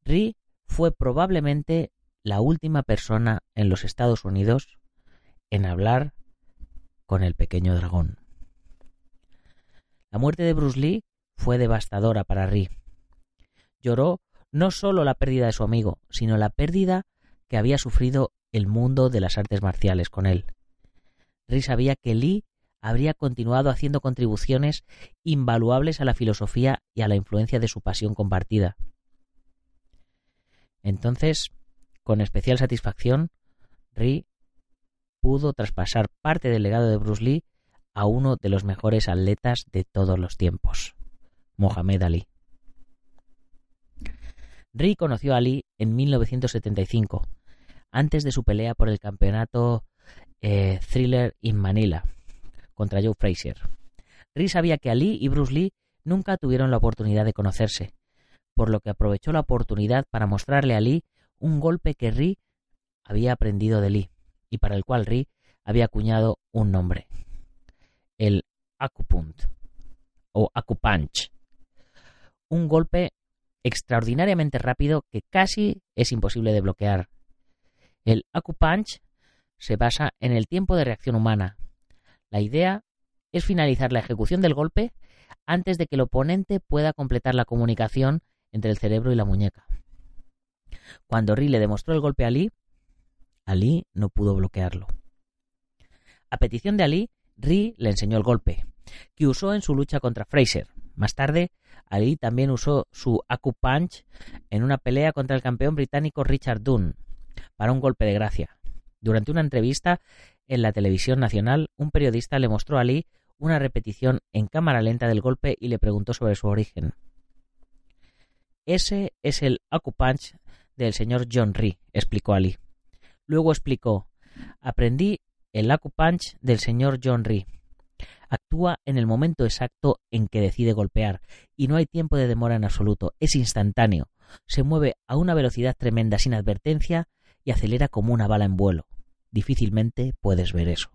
Ri fue probablemente la última persona en los Estados Unidos en hablar con el pequeño dragón. La muerte de Bruce Lee fue devastadora para Ri. Lloró no solo la pérdida de su amigo, sino la pérdida que había sufrido el mundo de las artes marciales con él. Ri sabía que Lee habría continuado haciendo contribuciones invaluables a la filosofía y a la influencia de su pasión compartida. Entonces con especial satisfacción, Ri pudo traspasar parte del legado de Bruce Lee a uno de los mejores atletas de todos los tiempos, Mohamed Ali. Ri conoció a Ali en 1975, antes de su pelea por el campeonato eh, Thriller in Manila contra Joe Frazier. Ri sabía que Ali y Bruce Lee nunca tuvieron la oportunidad de conocerse, por lo que aprovechó la oportunidad para mostrarle a Lee un golpe que Ri había aprendido de Lee y para el cual Ri había acuñado un nombre, el Akupunt o Akupunch, un golpe extraordinariamente rápido que casi es imposible de bloquear. El Akupunch se basa en el tiempo de reacción humana. La idea es finalizar la ejecución del golpe antes de que el oponente pueda completar la comunicación entre el cerebro y la muñeca. Cuando Ri le demostró el golpe a Ali, Ali no pudo bloquearlo. A petición de Ali, Ri le enseñó el golpe, que usó en su lucha contra Fraser. Más tarde, Ali también usó su Aku Punch en una pelea contra el campeón británico Richard Dunn, para un golpe de gracia. Durante una entrevista en la televisión nacional, un periodista le mostró a Ali una repetición en cámara lenta del golpe y le preguntó sobre su origen. Ese es el Aku Punch del señor John Ree, explicó Ali. Luego explicó, aprendí el Punch del señor John Ree. Actúa en el momento exacto en que decide golpear, y no hay tiempo de demora en absoluto, es instantáneo. Se mueve a una velocidad tremenda sin advertencia y acelera como una bala en vuelo. Difícilmente puedes ver eso.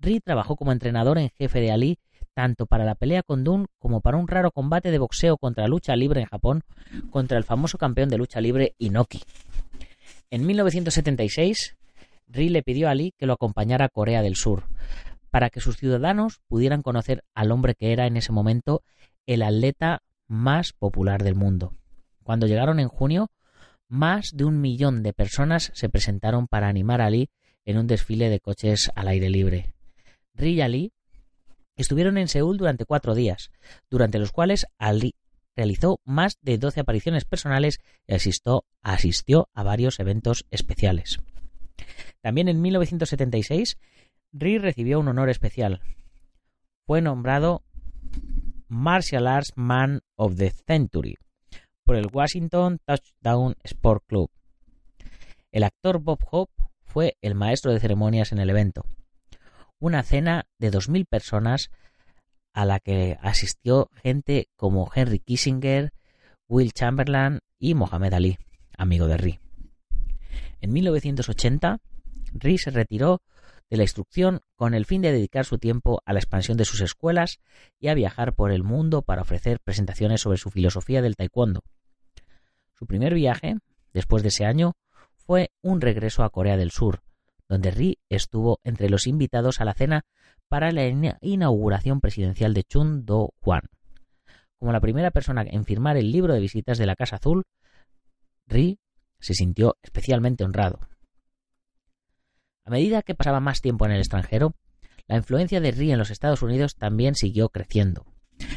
Ree trabajó como entrenador en jefe de Ali tanto para la pelea con Dunn como para un raro combate de boxeo contra lucha libre en Japón contra el famoso campeón de lucha libre Inoki. En 1976, Ri le pidió a Ali que lo acompañara a Corea del Sur para que sus ciudadanos pudieran conocer al hombre que era en ese momento el atleta más popular del mundo. Cuando llegaron en junio, más de un millón de personas se presentaron para animar a Ali en un desfile de coches al aire libre. Ri y Ali Estuvieron en Seúl durante cuatro días, durante los cuales Ali realizó más de 12 apariciones personales y asistió, asistió a varios eventos especiales. También en 1976, Ri recibió un honor especial. Fue nombrado Martial Arts Man of the Century por el Washington Touchdown Sport Club. El actor Bob Hope fue el maestro de ceremonias en el evento. Una cena de 2.000 personas a la que asistió gente como Henry Kissinger, Will Chamberlain y Mohamed Ali, amigo de Ri. En 1980, Ri se retiró de la instrucción con el fin de dedicar su tiempo a la expansión de sus escuelas y a viajar por el mundo para ofrecer presentaciones sobre su filosofía del taekwondo. Su primer viaje, después de ese año, fue un regreso a Corea del Sur, donde Ri estuvo entre los invitados a la cena para la inauguración presidencial de Chun Do-hwan. Como la primera persona en firmar el libro de visitas de la Casa Azul, Ri se sintió especialmente honrado. A medida que pasaba más tiempo en el extranjero, la influencia de Ri en los Estados Unidos también siguió creciendo,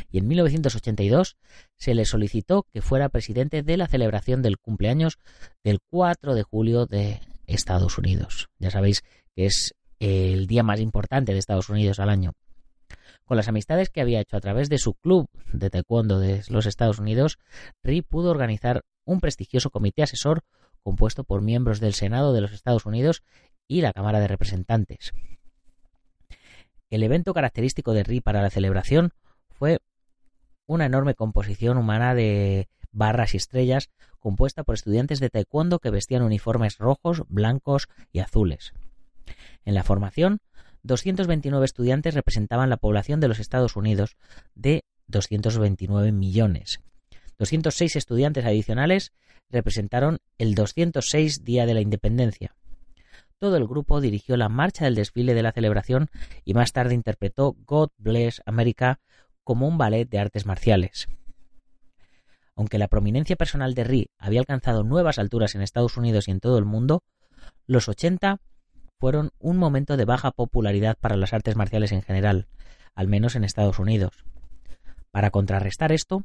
y en 1982 se le solicitó que fuera presidente de la celebración del cumpleaños del 4 de julio de Estados Unidos. Ya sabéis que es el día más importante de Estados Unidos al año. Con las amistades que había hecho a través de su club de taekwondo de los Estados Unidos, Ri pudo organizar un prestigioso comité asesor compuesto por miembros del Senado de los Estados Unidos y la Cámara de Representantes. El evento característico de Ri para la celebración fue una enorme composición humana de barras y estrellas compuesta por estudiantes de taekwondo que vestían uniformes rojos, blancos y azules. En la formación, 229 estudiantes representaban la población de los Estados Unidos de 229 millones. 206 estudiantes adicionales representaron el 206 Día de la Independencia todo el grupo dirigió la marcha del desfile de la celebración y más tarde interpretó God Bless America como un ballet de artes marciales. Aunque la prominencia personal de Ri había alcanzado nuevas alturas en Estados Unidos y en todo el mundo, los 80 fueron un momento de baja popularidad para las artes marciales en general, al menos en Estados Unidos. Para contrarrestar esto,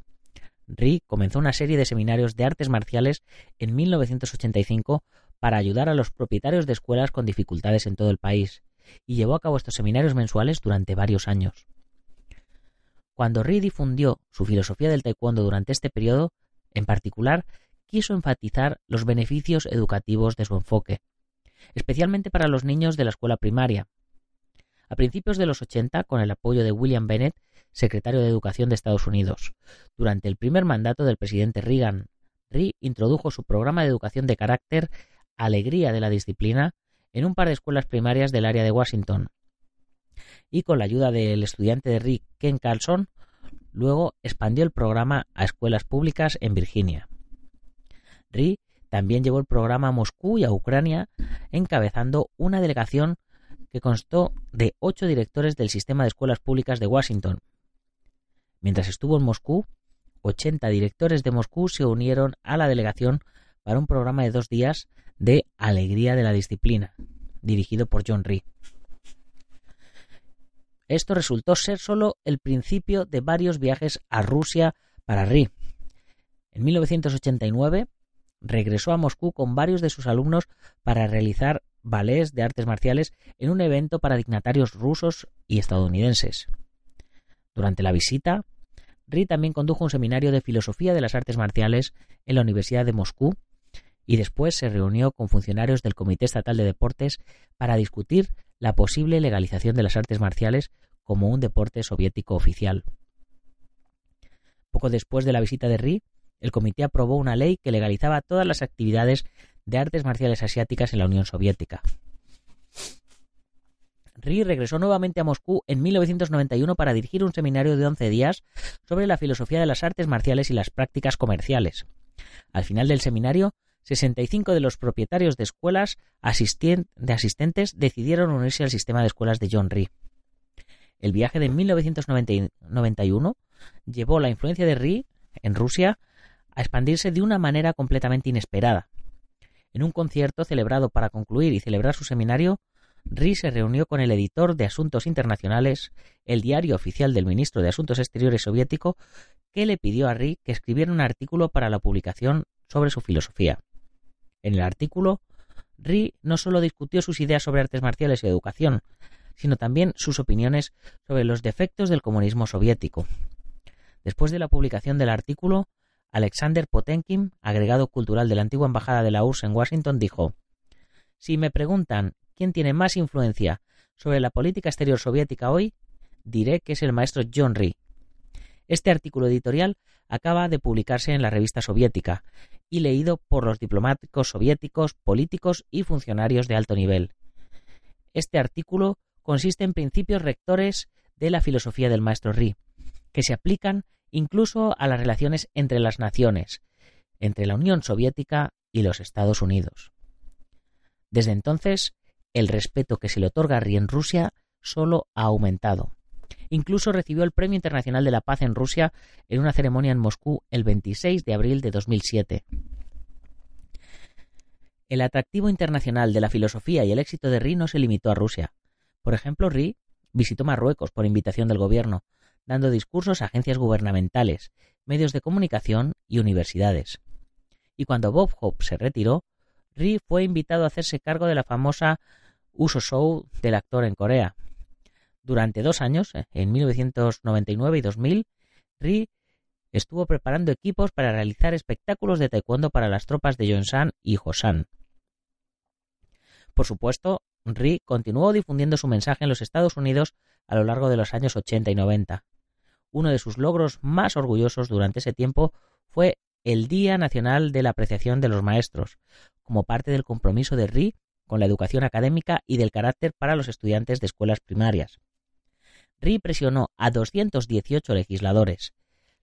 Ri comenzó una serie de seminarios de artes marciales en 1985 para ayudar a los propietarios de escuelas con dificultades en todo el país, y llevó a cabo estos seminarios mensuales durante varios años. Cuando Ri difundió su filosofía del taekwondo durante este periodo, en particular, quiso enfatizar los beneficios educativos de su enfoque, especialmente para los niños de la escuela primaria. A principios de los 80, con el apoyo de William Bennett, secretario de Educación de Estados Unidos, durante el primer mandato del presidente Reagan, Ri introdujo su programa de educación de carácter alegría de la disciplina en un par de escuelas primarias del área de Washington. Y con la ayuda del estudiante de Rick Ken Carlson, luego expandió el programa a escuelas públicas en Virginia. Rick también llevó el programa a Moscú y a Ucrania, encabezando una delegación que constó de ocho directores del sistema de escuelas públicas de Washington. Mientras estuvo en Moscú, 80 directores de Moscú se unieron a la delegación para un programa de dos días de Alegría de la Disciplina, dirigido por John Ree. Esto resultó ser solo el principio de varios viajes a Rusia para Ree. En 1989 regresó a Moscú con varios de sus alumnos para realizar ballets de artes marciales en un evento para dignatarios rusos y estadounidenses. Durante la visita, Ri también condujo un seminario de filosofía de las artes marciales en la Universidad de Moscú y después se reunió con funcionarios del Comité Estatal de Deportes para discutir la posible legalización de las artes marciales como un deporte soviético oficial. Poco después de la visita de Ri, el comité aprobó una ley que legalizaba todas las actividades de artes marciales asiáticas en la Unión Soviética. Ri regresó nuevamente a Moscú en 1991 para dirigir un seminario de 11 días sobre la filosofía de las artes marciales y las prácticas comerciales. Al final del seminario, 65 de los propietarios de escuelas de asistentes decidieron unirse al sistema de escuelas de John Ree. El viaje de 1991 llevó la influencia de Ree en Rusia a expandirse de una manera completamente inesperada. En un concierto celebrado para concluir y celebrar su seminario, Ree se reunió con el editor de Asuntos Internacionales, el diario oficial del ministro de Asuntos Exteriores soviético, que le pidió a Ree que escribiera un artículo para la publicación sobre su filosofía. En el artículo, Ri no solo discutió sus ideas sobre artes marciales y educación, sino también sus opiniones sobre los defectos del comunismo soviético. Después de la publicación del artículo, Alexander Potenkin, agregado cultural de la antigua embajada de la URSS en Washington, dijo Si me preguntan quién tiene más influencia sobre la política exterior soviética hoy, diré que es el maestro John Rhee. Este artículo editorial acaba de publicarse en la revista soviética y leído por los diplomáticos soviéticos, políticos y funcionarios de alto nivel. Este artículo consiste en principios rectores de la filosofía del maestro Rhee, que se aplican incluso a las relaciones entre las naciones, entre la Unión Soviética y los Estados Unidos. Desde entonces, el respeto que se le otorga a Rhee en Rusia solo ha aumentado. Incluso recibió el Premio Internacional de la Paz en Rusia en una ceremonia en Moscú el 26 de abril de 2007. El atractivo internacional de la filosofía y el éxito de Ri no se limitó a Rusia. Por ejemplo, Ri visitó Marruecos por invitación del gobierno, dando discursos a agencias gubernamentales, medios de comunicación y universidades. Y cuando Bob Hope se retiró, Ri fue invitado a hacerse cargo de la famosa Uso Show del actor en Corea, durante dos años, eh, en 1999 y 2000, Ri estuvo preparando equipos para realizar espectáculos de taekwondo para las tropas de Yonsan y Josan. Por supuesto, Ri continuó difundiendo su mensaje en los Estados Unidos a lo largo de los años 80 y 90. Uno de sus logros más orgullosos durante ese tiempo fue el Día Nacional de la Apreciación de los Maestros, como parte del compromiso de Ri con la educación académica y del carácter para los estudiantes de escuelas primarias. Ri presionó a 218 legisladores,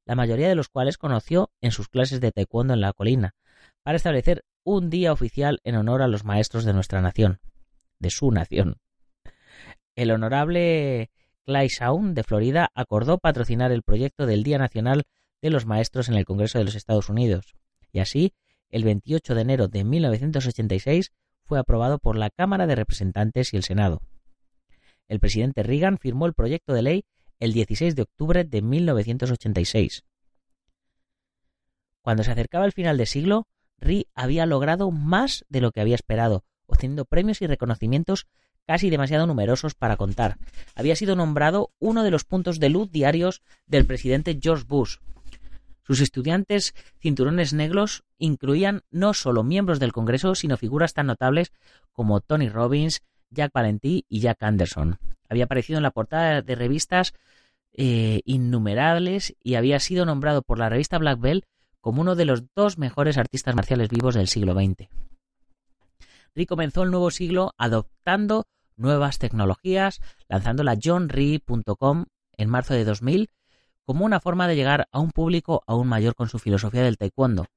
la mayoría de los cuales conoció en sus clases de taekwondo en la colina, para establecer un día oficial en honor a los maestros de nuestra nación, de su nación. El honorable Clay Shawn de Florida acordó patrocinar el proyecto del Día Nacional de los Maestros en el Congreso de los Estados Unidos, y así, el 28 de enero de 1986 fue aprobado por la Cámara de Representantes y el Senado el presidente Reagan firmó el proyecto de ley el 16 de octubre de 1986. Cuando se acercaba el final de siglo, Ri había logrado más de lo que había esperado, obteniendo premios y reconocimientos casi demasiado numerosos para contar. Había sido nombrado uno de los puntos de luz diarios del presidente George Bush. Sus estudiantes cinturones negros incluían no solo miembros del Congreso, sino figuras tan notables como Tony Robbins, Jack Valentí y Jack Anderson. Había aparecido en la portada de revistas eh, innumerables y había sido nombrado por la revista Black Belt como uno de los dos mejores artistas marciales vivos del siglo XX. Ri comenzó el nuevo siglo adoptando nuevas tecnologías, lanzando la johnree.com en marzo de 2000 como una forma de llegar a un público aún mayor con su filosofía del taekwondo.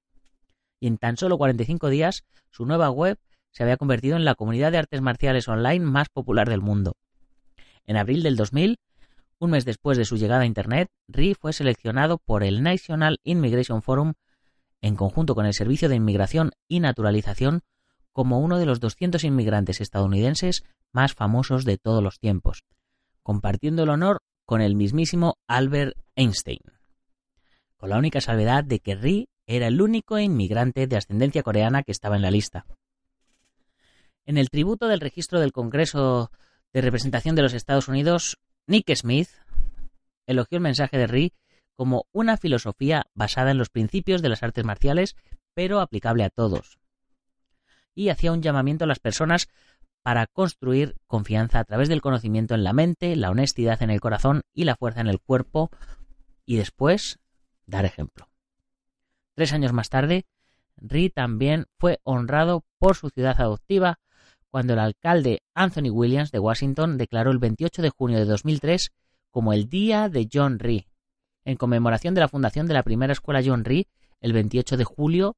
Y en tan solo 45 días, su nueva web se había convertido en la comunidad de artes marciales online más popular del mundo. En abril del 2000, un mes después de su llegada a Internet, Ri fue seleccionado por el National Immigration Forum, en conjunto con el Servicio de Inmigración y Naturalización, como uno de los 200 inmigrantes estadounidenses más famosos de todos los tiempos, compartiendo el honor con el mismísimo Albert Einstein, con la única salvedad de que Ri era el único inmigrante de ascendencia coreana que estaba en la lista. En el tributo del registro del Congreso de Representación de los Estados Unidos, Nick Smith elogió el mensaje de Ri como una filosofía basada en los principios de las artes marciales, pero aplicable a todos. Y hacía un llamamiento a las personas para construir confianza a través del conocimiento en la mente, la honestidad en el corazón y la fuerza en el cuerpo, y después dar ejemplo. Tres años más tarde, Ri también fue honrado por su ciudad adoptiva cuando el alcalde Anthony Williams de Washington declaró el 28 de junio de 2003 como el Día de John Rhee, en conmemoración de la fundación de la primera escuela John Rhee el 28 de julio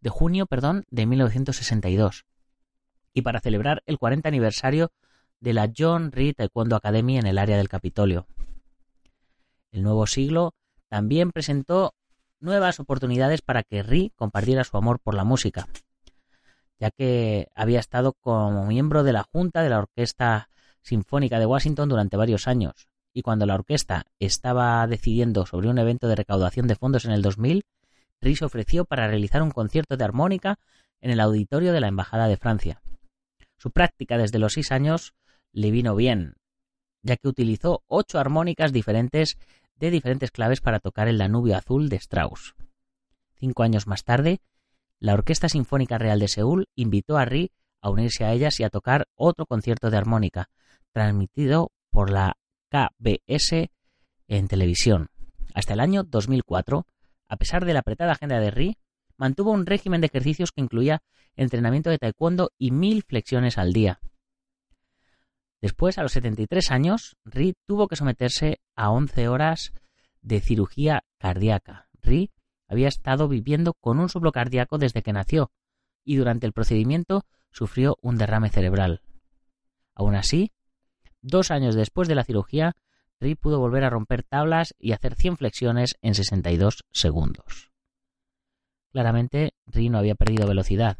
de junio, perdón, de 1962, y para celebrar el 40 aniversario de la John Rhee Taekwondo Academy en el área del Capitolio. El nuevo siglo también presentó nuevas oportunidades para que Rhee compartiera su amor por la música ya que había estado como miembro de la Junta de la Orquesta Sinfónica de Washington durante varios años. Y cuando la orquesta estaba decidiendo sobre un evento de recaudación de fondos en el 2000, Rhys ofreció para realizar un concierto de armónica en el auditorio de la Embajada de Francia. Su práctica desde los seis años le vino bien, ya que utilizó ocho armónicas diferentes de diferentes claves para tocar el Danubio Azul de Strauss. Cinco años más tarde, la Orquesta Sinfónica Real de Seúl invitó a Ri a unirse a ellas y a tocar otro concierto de armónica, transmitido por la KBS en televisión. Hasta el año 2004, a pesar de la apretada agenda de Ri, mantuvo un régimen de ejercicios que incluía entrenamiento de taekwondo y mil flexiones al día. Después, a los 73 años, Ri tuvo que someterse a 11 horas de cirugía cardíaca. Ri había estado viviendo con un soplo cardíaco desde que nació y durante el procedimiento sufrió un derrame cerebral. Aún así, dos años después de la cirugía, Ri pudo volver a romper tablas y hacer 100 flexiones en 62 segundos. Claramente, Ri no había perdido velocidad.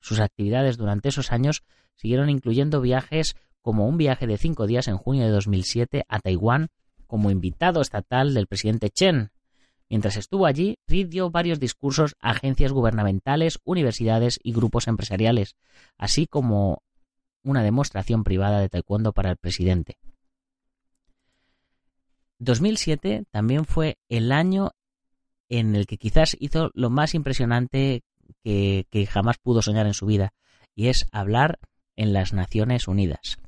Sus actividades durante esos años siguieron incluyendo viajes como un viaje de cinco días en junio de 2007 a Taiwán como invitado estatal del presidente Chen. Mientras estuvo allí, Ri dio varios discursos a agencias gubernamentales, universidades y grupos empresariales, así como una demostración privada de taekwondo para el presidente. 2007 también fue el año en el que quizás hizo lo más impresionante que, que jamás pudo soñar en su vida, y es hablar en las Naciones Unidas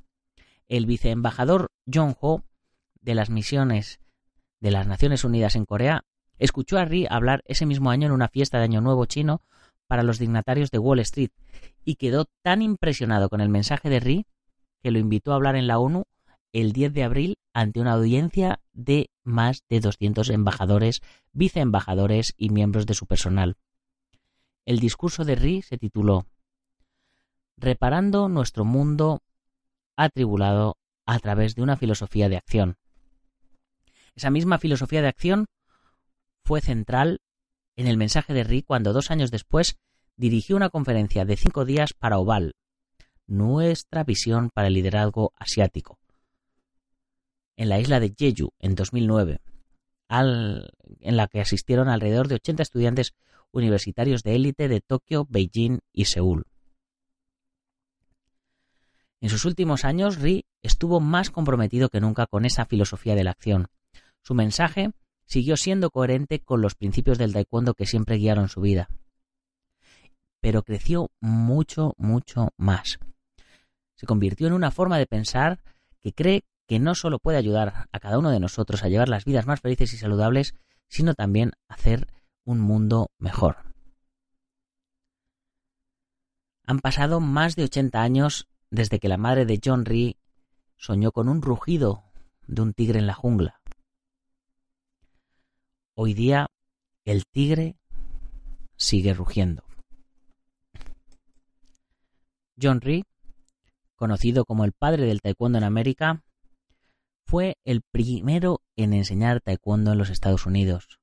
el viceembajador John Ho de las misiones de las Naciones Unidas en Corea escuchó a Ri hablar ese mismo año en una fiesta de Año Nuevo chino para los dignatarios de Wall Street y quedó tan impresionado con el mensaje de Ri que lo invitó a hablar en la ONU el 10 de abril ante una audiencia de más de 200 embajadores, viceembajadores y miembros de su personal. El discurso de Ri se tituló Reparando nuestro mundo atribulado a través de una filosofía de acción. Esa misma filosofía de acción fue central en el mensaje de Rick cuando dos años después dirigió una conferencia de cinco días para Oval, nuestra visión para el liderazgo asiático, en la isla de Jeju en 2009, en la que asistieron alrededor de 80 estudiantes universitarios de élite de Tokio, Beijing y Seúl. En sus últimos años, Ri estuvo más comprometido que nunca con esa filosofía de la acción. Su mensaje siguió siendo coherente con los principios del taekwondo que siempre guiaron su vida. Pero creció mucho, mucho más. Se convirtió en una forma de pensar que cree que no solo puede ayudar a cada uno de nosotros a llevar las vidas más felices y saludables, sino también hacer un mundo mejor. Han pasado más de 80 años desde que la madre de John Ree soñó con un rugido de un tigre en la jungla. Hoy día el tigre sigue rugiendo. John Ree, conocido como el padre del taekwondo en América, fue el primero en enseñar taekwondo en los Estados Unidos,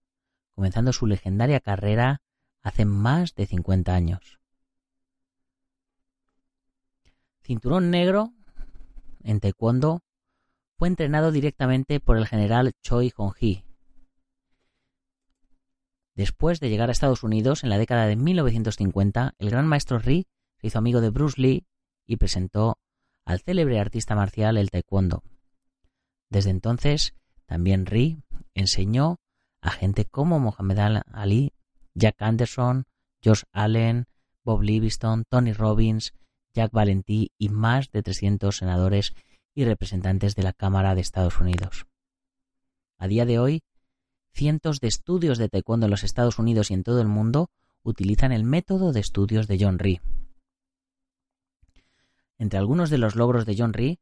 comenzando su legendaria carrera hace más de 50 años. cinturón negro en taekwondo, fue entrenado directamente por el general Choi Hong-hee. Después de llegar a Estados Unidos en la década de 1950, el gran maestro Ri se hizo amigo de Bruce Lee y presentó al célebre artista marcial el taekwondo. Desde entonces, también Ri enseñó a gente como Muhammad Ali, Jack Anderson, George Allen, Bob Livingstone, Tony Robbins, Jack Valentí y más de 300 senadores y representantes de la Cámara de Estados Unidos. A día de hoy, cientos de estudios de taekwondo en los Estados Unidos y en todo el mundo utilizan el método de estudios de John Ree. Entre algunos de los logros de John Ree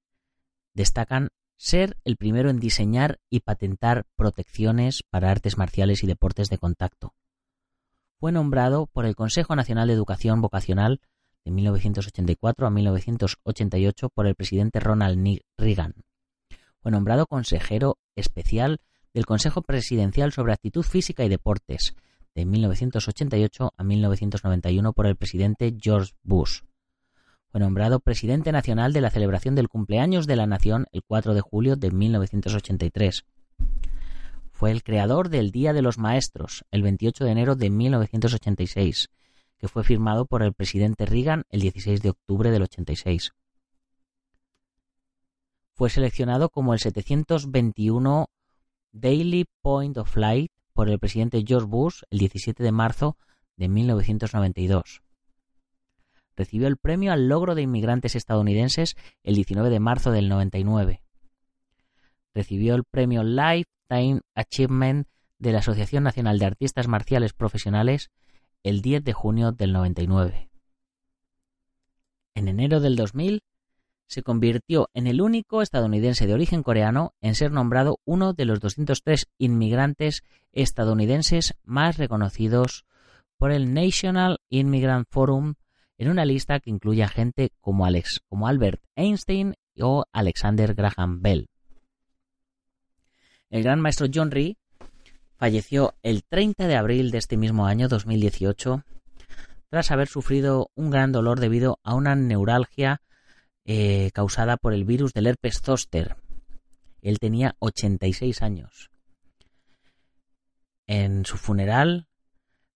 destacan ser el primero en diseñar y patentar protecciones para artes marciales y deportes de contacto. Fue nombrado por el Consejo Nacional de Educación Vocacional de 1984 a 1988 por el presidente Ronald Reagan. Fue nombrado consejero especial del Consejo Presidencial sobre Actitud Física y Deportes de 1988 a 1991 por el presidente George Bush. Fue nombrado presidente nacional de la celebración del cumpleaños de la nación el 4 de julio de 1983. Fue el creador del Día de los Maestros el 28 de enero de 1986 que fue firmado por el presidente Reagan el 16 de octubre del 86. Fue seleccionado como el 721 Daily Point of Light por el presidente George Bush el 17 de marzo de 1992. Recibió el premio al logro de inmigrantes estadounidenses el 19 de marzo del 99. Recibió el premio Lifetime Achievement de la Asociación Nacional de Artistas Marciales Profesionales el 10 de junio del 99. En enero del 2000 se convirtió en el único estadounidense de origen coreano en ser nombrado uno de los 203 inmigrantes estadounidenses más reconocidos por el National Immigrant Forum en una lista que incluye a gente como, Alex, como Albert Einstein o Alexander Graham Bell. El gran maestro John Rhee falleció el 30 de abril de este mismo año 2018 tras haber sufrido un gran dolor debido a una neuralgia eh, causada por el virus del herpes zóster. Él tenía 86 años. En su funeral,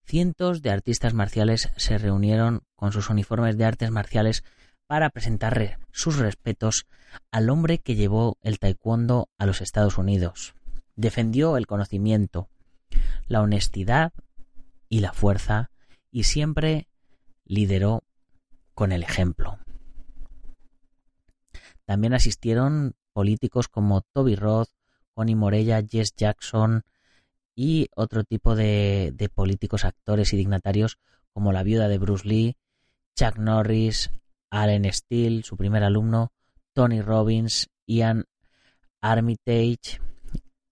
cientos de artistas marciales se reunieron con sus uniformes de artes marciales para presentar sus respetos al hombre que llevó el taekwondo a los Estados Unidos. Defendió el conocimiento, la honestidad y la fuerza y siempre lideró con el ejemplo. También asistieron políticos como Toby Roth, Connie Morella, Jess Jackson y otro tipo de, políticos, actores y dignatarios como la viuda de Bruce Lee, Chuck Norris, Allen Steele, su primer alumno, Tony Robbins, Ian Armitage,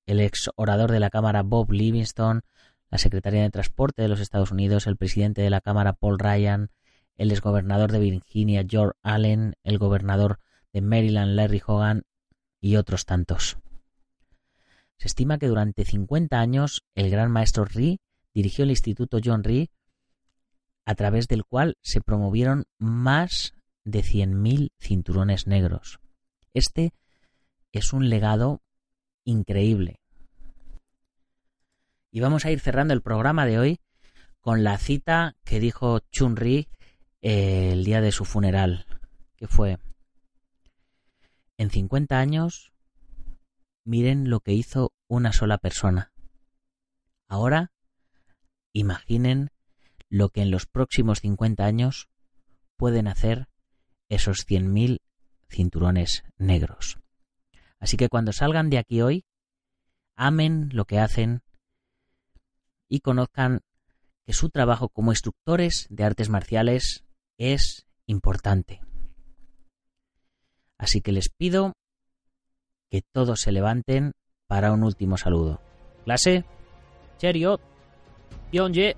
el ex orador de la Cámara Bob Livingston, la secretaria de Transporte de los Estados Unidos, el presidente de la Cámara Paul Ryan, el exgobernador de Virginia George Allen, el gobernador de Maryland Larry Hogan y otros tantos. Se estima que durante 50 años el gran maestro Rhee dirigió el Instituto John Rhee, a través del cual se promovieron más de 100.000 cinturones negros. Este es un legado increíble. Y vamos a ir cerrando el programa de hoy con la cita que dijo Chun Rhee eh, el día de su funeral, que fue en 50 años, miren lo que hizo una sola persona. Ahora, imaginen lo que en los próximos 50 años pueden hacer esos 100.000 cinturones negros. Así que cuando salgan de aquí hoy, amen lo que hacen y conozcan que su trabajo como instructores de artes marciales es importante. Así que les pido que todos se levanten para un último saludo. Clase, Cheriot, Pyongyang.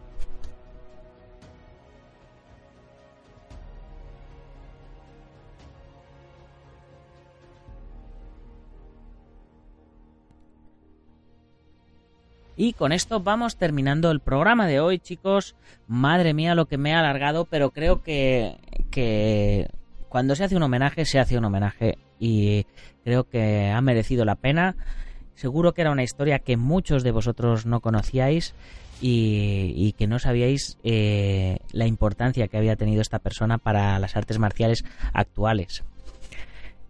Y con esto vamos terminando el programa de hoy, chicos. Madre mía lo que me ha alargado, pero creo que, que cuando se hace un homenaje, se hace un homenaje y creo que ha merecido la pena. Seguro que era una historia que muchos de vosotros no conocíais y, que no sabíais eh, la importancia que había tenido esta persona para las artes marciales actuales.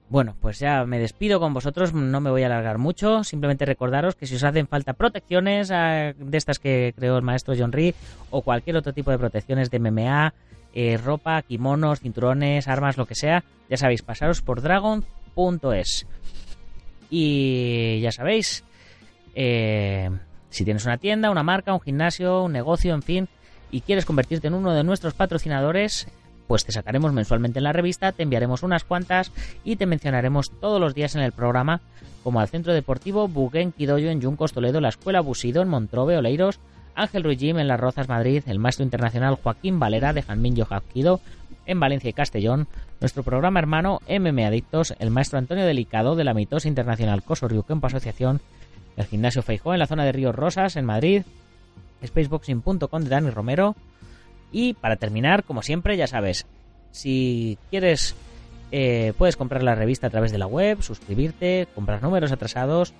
Bueno, pues ya me despido con vosotros, no me voy a alargar mucho, simplemente recordaros que si os hacen falta protecciones eh, de estas que creó el maestro John Ree o cualquier otro tipo de protecciones de MMA, eh, ropa, kimonos, cinturones, armas, lo que sea, ya sabéis, pasaros por dragon.es. Y ya sabéis, eh, si tienes una tienda, una marca, un gimnasio, un negocio, en fin, y quieres convertirte en uno de nuestros patrocinadores, pues te sacaremos mensualmente en la revista, te enviaremos unas cuantas y te mencionaremos todos los días en el programa, como al Centro Deportivo Buguen Quidoyo en Yuncos Toledo, la Escuela Busido en Montrove, Oleiros, Ángel Ruiz en Las Rozas, Madrid, el maestro internacional Joaquín Valera de Janmin Hapkido en Valencia y Castellón, nuestro programa hermano MM Adictos, el maestro Antonio Delicado de la Mitosa Internacional Coso Kempo Asociación, el gimnasio Feijó en la zona de Ríos Rosas, en Madrid, spaceboxing.com de Dani Romero. Y para terminar, como siempre, ya sabes, si quieres, eh, puedes comprar la revista a través de la web, suscribirte, comprar números atrasados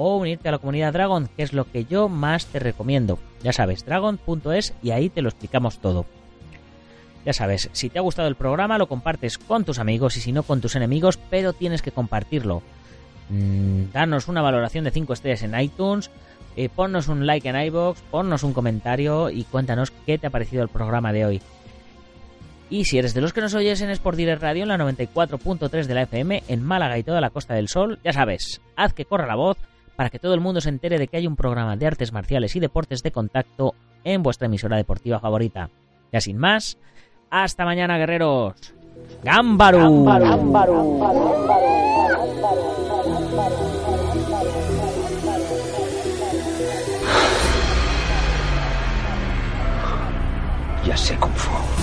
o unirte a la comunidad Dragon, que es lo que yo más te recomiendo. Ya sabes, dragon.es y ahí te lo explicamos todo. Ya sabes, si te ha gustado el programa lo compartes con tus amigos y si no con tus enemigos, pero tienes que compartirlo. Mm, danos una valoración de 5 estrellas en iTunes, eh, ponnos un like en iBox, ponnos un comentario y cuéntanos qué te ha parecido el programa de hoy. Y si eres de los que nos oyes en Sport Direct Radio en la 94.3 de la FM en Málaga y toda la Costa del Sol, ya sabes, haz que corra la voz para que todo el mundo se entere de que hay un programa de artes marciales y deportes de contacto en vuestra emisora deportiva favorita. Ya sin más, hasta mañana, guerreros. ¡Gámbaru! Ya sé cómo fue.